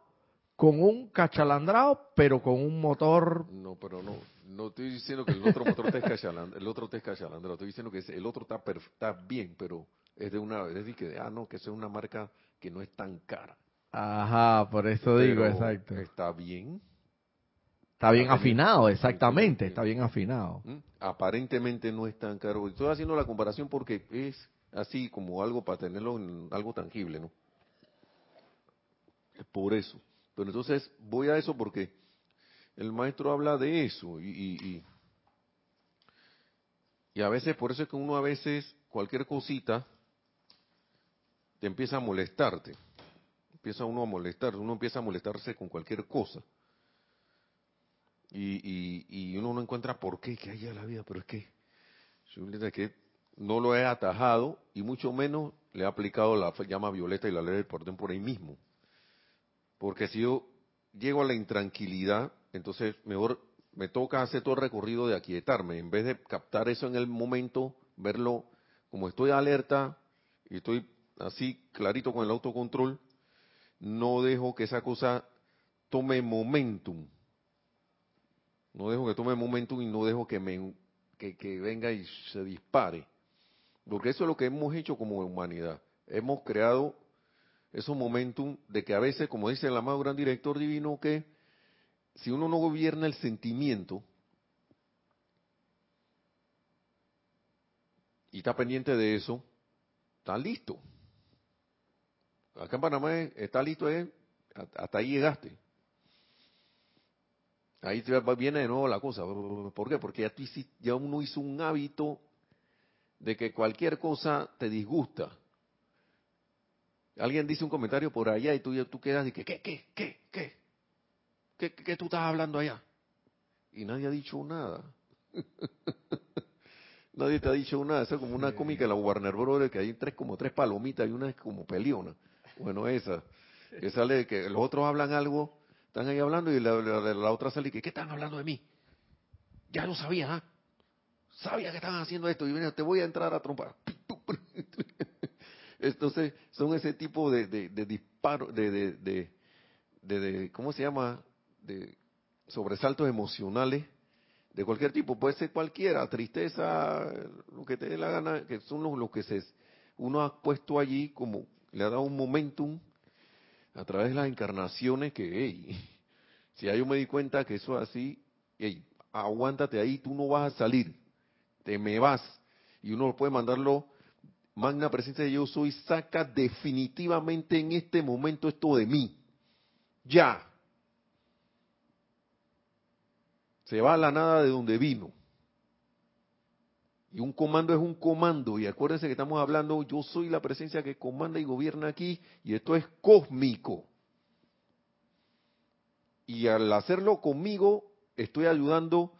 con un cachalandrado, pero con un motor. No, pero no. No estoy diciendo que el otro motor te escachalandrado, el otro te escachalandrado. Estoy diciendo que el otro está, está bien, pero es de una, es decir, que, ah, no, que es una marca que no es tan cara. Ajá, por eso digo, exacto. Está bien. Está bien afinado, exactamente, está bien afinado. ¿Mm? Aparentemente no es tan caro. Estoy haciendo la comparación porque es así como algo para tenerlo en algo tangible, ¿no? Es por eso. Pero entonces voy a eso porque el maestro habla de eso y, y, y a veces, por eso es que uno a veces, cualquier cosita, te empieza a molestarte. Empieza uno a molestar, uno empieza a molestarse con cualquier cosa. Y, y, uno no encuentra por qué, que haya la vida, pero es que, que no lo he atajado y mucho menos le he aplicado la llama violeta y la ley del perdón por ahí mismo. Porque si yo llego a la intranquilidad, entonces mejor me toca hacer todo el recorrido de aquietarme, en vez de captar eso en el momento, verlo como estoy alerta y estoy así clarito con el autocontrol, no dejo que esa cosa tome momentum. No dejo que tome momentum y no dejo que, me, que, venga y se dispare. Porque eso es lo que hemos hecho como humanidad. Hemos creado esos momentum de que a veces, como dice el amado gran director divino, que si uno no gobierna el sentimiento y está pendiente de eso, está listo. Acá en Panamá está listo, eh, hasta ahí llegaste. Ahí viene de nuevo la cosa. ¿Por qué? Porque ya, ya uno hizo un hábito de que cualquier cosa te disgusta. Alguien dice un comentario por allá y tú, tú quedas y que, ¿qué, qué, qué, qué? ¿Qué, qué tú estás hablando allá? Y nadie ha dicho nada. nadie te ha dicho nada. Eso es como una cómica de la Warner Brothers que hay tres como tres palomitas y una es como peleona. Bueno, esa. Que sale que los otros hablan algo, están ahí hablando y la, otra sale y que, ¿qué están hablando de mí? Ya lo sabía, ¿ah? Sabía que estaban haciendo esto y mira, te voy a entrar a trompar. Entonces, son ese tipo de, de, de disparos, de, de, de, de, ¿cómo se llama? De sobresaltos emocionales de cualquier tipo, puede ser cualquiera, tristeza, lo que te dé la gana, que son los, los que se, uno ha puesto allí como le ha dado un momentum a través de las encarnaciones que, hey, si ya yo me di cuenta que eso es así, hey, aguántate ahí, tú no vas a salir, te me vas. Y uno puede mandarlo, magna presencia de yo soy, saca definitivamente en este momento esto de mí. Ya. Se va a la nada de donde vino. Y un comando es un comando. Y acuérdense que estamos hablando, yo soy la presencia que comanda y gobierna aquí. Y esto es cósmico. Y al hacerlo conmigo, estoy ayudando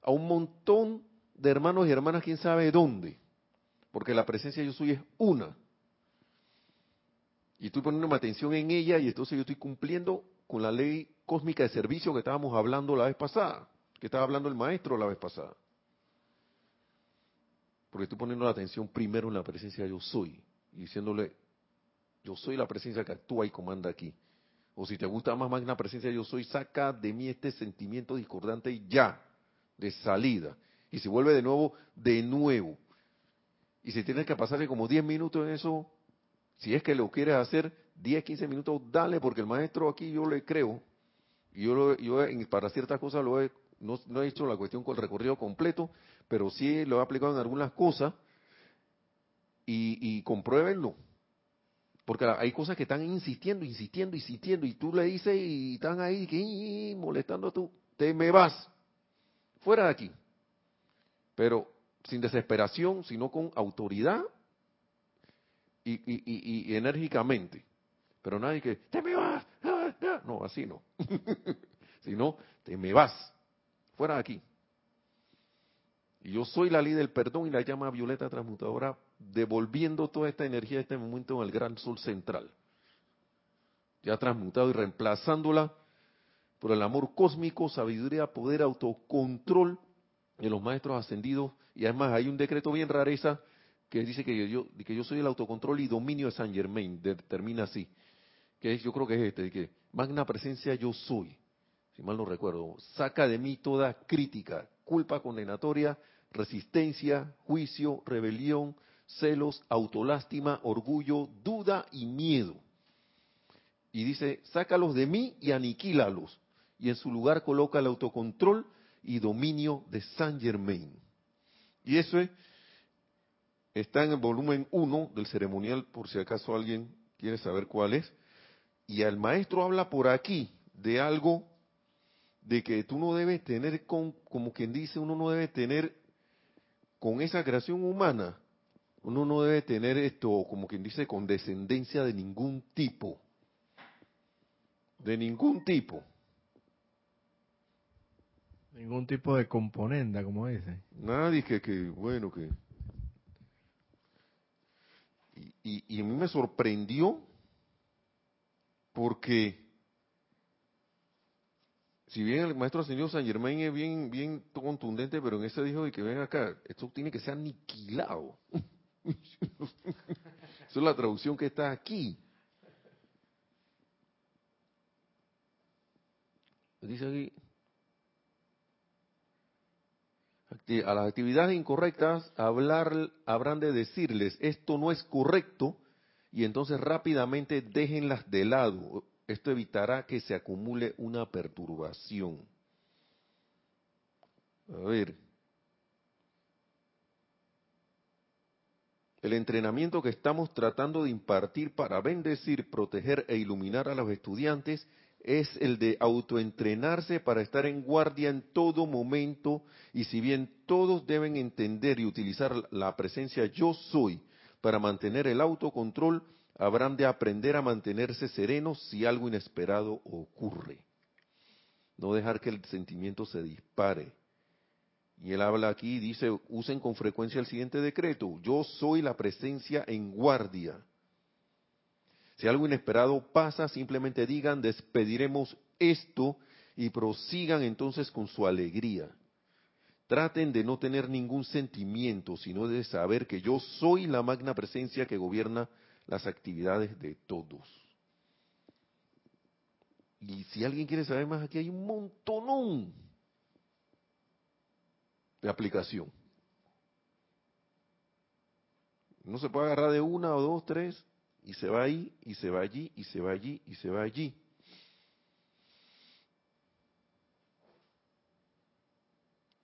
a un montón de hermanos y hermanas, quién sabe dónde. Porque la presencia yo soy es una. Y estoy poniendo atención en ella y entonces yo estoy cumpliendo con la ley cósmica de servicio que estábamos hablando la vez pasada, que estaba hablando el maestro la vez pasada. Porque estoy poniendo la atención primero en la presencia yo soy y diciéndole, yo soy la presencia que actúa y comanda aquí. O si te gusta más magna presencia yo soy, saca de mí este sentimiento discordante y ya, de salida. Y se vuelve de nuevo, de nuevo. Y si tienes que pasarle como 10 minutos en eso, si es que lo quieres hacer, 10, 15 minutos, dale, porque el maestro aquí yo le creo. Y yo, lo, yo para ciertas cosas lo he, no, no, he hecho la cuestión con el recorrido completo, pero sí lo he aplicado en algunas cosas. Y, compruébenlo. Porque hay cosas que están insistiendo, insistiendo, insistiendo, y tú le dices y están ahí que, molestando a tú, te me vas. Fuera de aquí. Pero sin desesperación, sino con autoridad y, enérgicamente. Pero nadie que, te me vas, no, así no. sino, te me vas, fuera de aquí. Y yo soy la ley del perdón y la llama violeta transmutadora, devolviendo toda esta energía de este momento en el gran sol central. Ya transmutado y reemplazándola por el amor cósmico, sabiduría, poder, autocontrol de los maestros ascendidos. Y además hay un decreto bien rareza que dice que yo, que yo soy el autocontrol y dominio de San Germain, termina así, que yo creo que es este, que magna presencia yo soy, si mal no recuerdo, saca de mí toda crítica, culpa condenatoria, resistencia, juicio, rebelión, celos, autolástima, orgullo, duda y miedo. Y dice, sácalos de mí y aniquílalos. Y en su lugar coloca el autocontrol y dominio de San Germain. Y eso es Está en el volumen 1 del ceremonial, por si acaso alguien quiere saber cuál es. Y el maestro habla por aquí de algo de que tú no debes tener, con, como quien dice, uno no debe tener con esa creación humana, uno no debe tener esto, como quien dice, condescendencia de ningún tipo. De ningún tipo. Ningún tipo de componenda, como dice. Nadie que, que bueno, que y, a mí me sorprendió porque si bien el maestro señor San Germain es bien, bien contundente, pero en ese dijo de que ven acá, esto tiene que ser aniquilado. Esa es la traducción que está aquí. Dice aquí, a las actividades incorrectas hablar, habrán de decirles, esto no es correcto, y entonces rápidamente déjenlas de lado. Esto evitará que se acumule una perturbación. A ver. El entrenamiento que estamos tratando de impartir para bendecir, proteger e iluminar a los estudiantes es el de autoentrenarse para estar en guardia en todo momento y si bien todos deben entender y utilizar la presencia yo soy para mantener el autocontrol, habrán de aprender a mantenerse serenos si algo inesperado ocurre. No dejar que el sentimiento se dispare. Y él habla aquí, dice, usen con frecuencia el siguiente decreto, yo soy la presencia en guardia si algo inesperado pasa, simplemente digan, despediremos esto y prosigan entonces con su alegría. Traten de no tener ningún sentimiento, sino de saber que yo soy la magna presencia que gobierna las actividades de todos. Y si alguien quiere saber más, aquí hay un montonón de aplicación. No se puede agarrar de una o dos, tres, y se va ahí, y se va allí, y se va allí, y se va allí.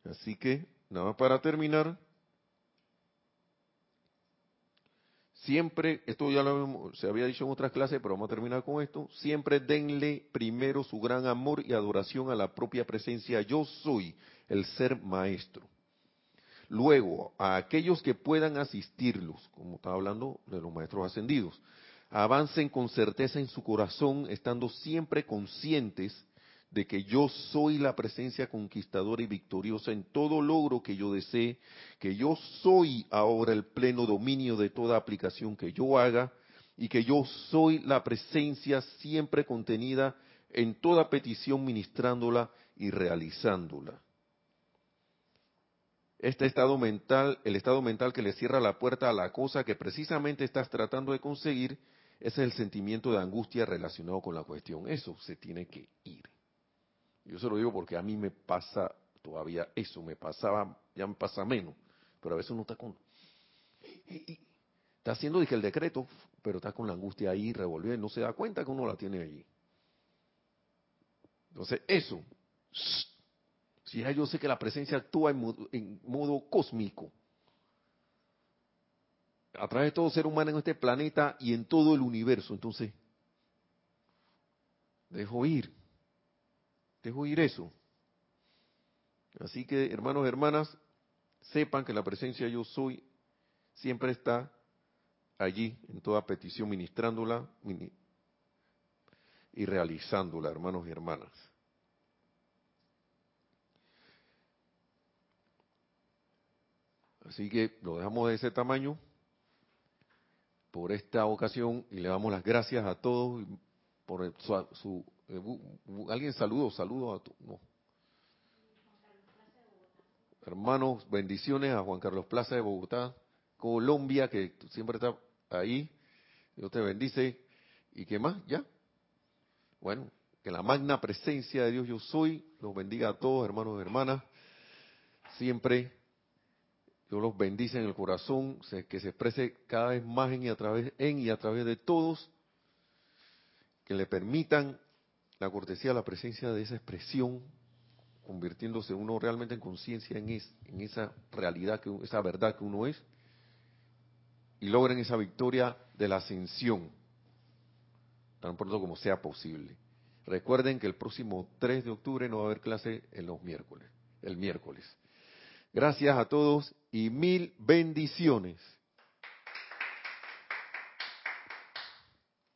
Así que, nada más para terminar, siempre, esto ya lo se había dicho en otras clases, pero vamos a terminar con esto, siempre denle primero su gran amor y adoración a la propia presencia yo soy, el ser maestro. Luego, a aquellos que puedan asistirlos, como estaba hablando de los maestros ascendidos, avancen con certeza en su corazón, estando siempre conscientes de que yo soy la presencia conquistadora y victoriosa en todo logro que yo desee, que yo soy ahora el pleno dominio de toda aplicación que yo haga y que yo soy la presencia siempre contenida en toda petición ministrándola y realizándola. Este estado mental, el estado mental que le cierra la puerta a la cosa que precisamente estás tratando de conseguir, ese es el sentimiento de angustia relacionado con la cuestión. Eso se tiene que ir. Yo se lo digo porque a mí me pasa todavía eso, me pasaba, ya me pasa menos, pero a veces uno está con... está haciendo, dije, el decreto, pero está con la angustia ahí revolviendo, no se da cuenta que uno la tiene allí. Entonces, eso, si ya yo sé que la presencia actúa en modo, cósmico, a través de todo ser humano en este planeta y en todo el universo, entonces, dejo ir, dejo ir eso. Así que, hermanos y hermanas, sepan que la presencia yo soy siempre está allí en toda petición ministrándola y realizándola, hermanos y hermanas. Así que lo dejamos de ese tamaño por esta ocasión y le damos las gracias a todos por su, eh, alguien saludo, saludo a todos. Hermanos, bendiciones a Juan Carlos Plaza de Bogotá, Colombia, que siempre está ahí. Dios te bendice. ¿Y qué más? ¿Ya? Bueno, que la magna presencia de Dios yo soy los bendiga a todos, hermanos y hermanas. Siempre Dios los bendice en el corazón, que se exprese cada vez más en y a través, en y a través de todos, que le permitan la cortesía, la presencia de esa expresión, convirtiéndose uno realmente en conciencia en, en esa realidad, que, esa verdad que uno es, y logren esa victoria de la ascensión, tan pronto como sea posible. Recuerden que el próximo 3 de octubre no va a haber clase en los miércoles, el miércoles. Gracias a todos y mil bendiciones.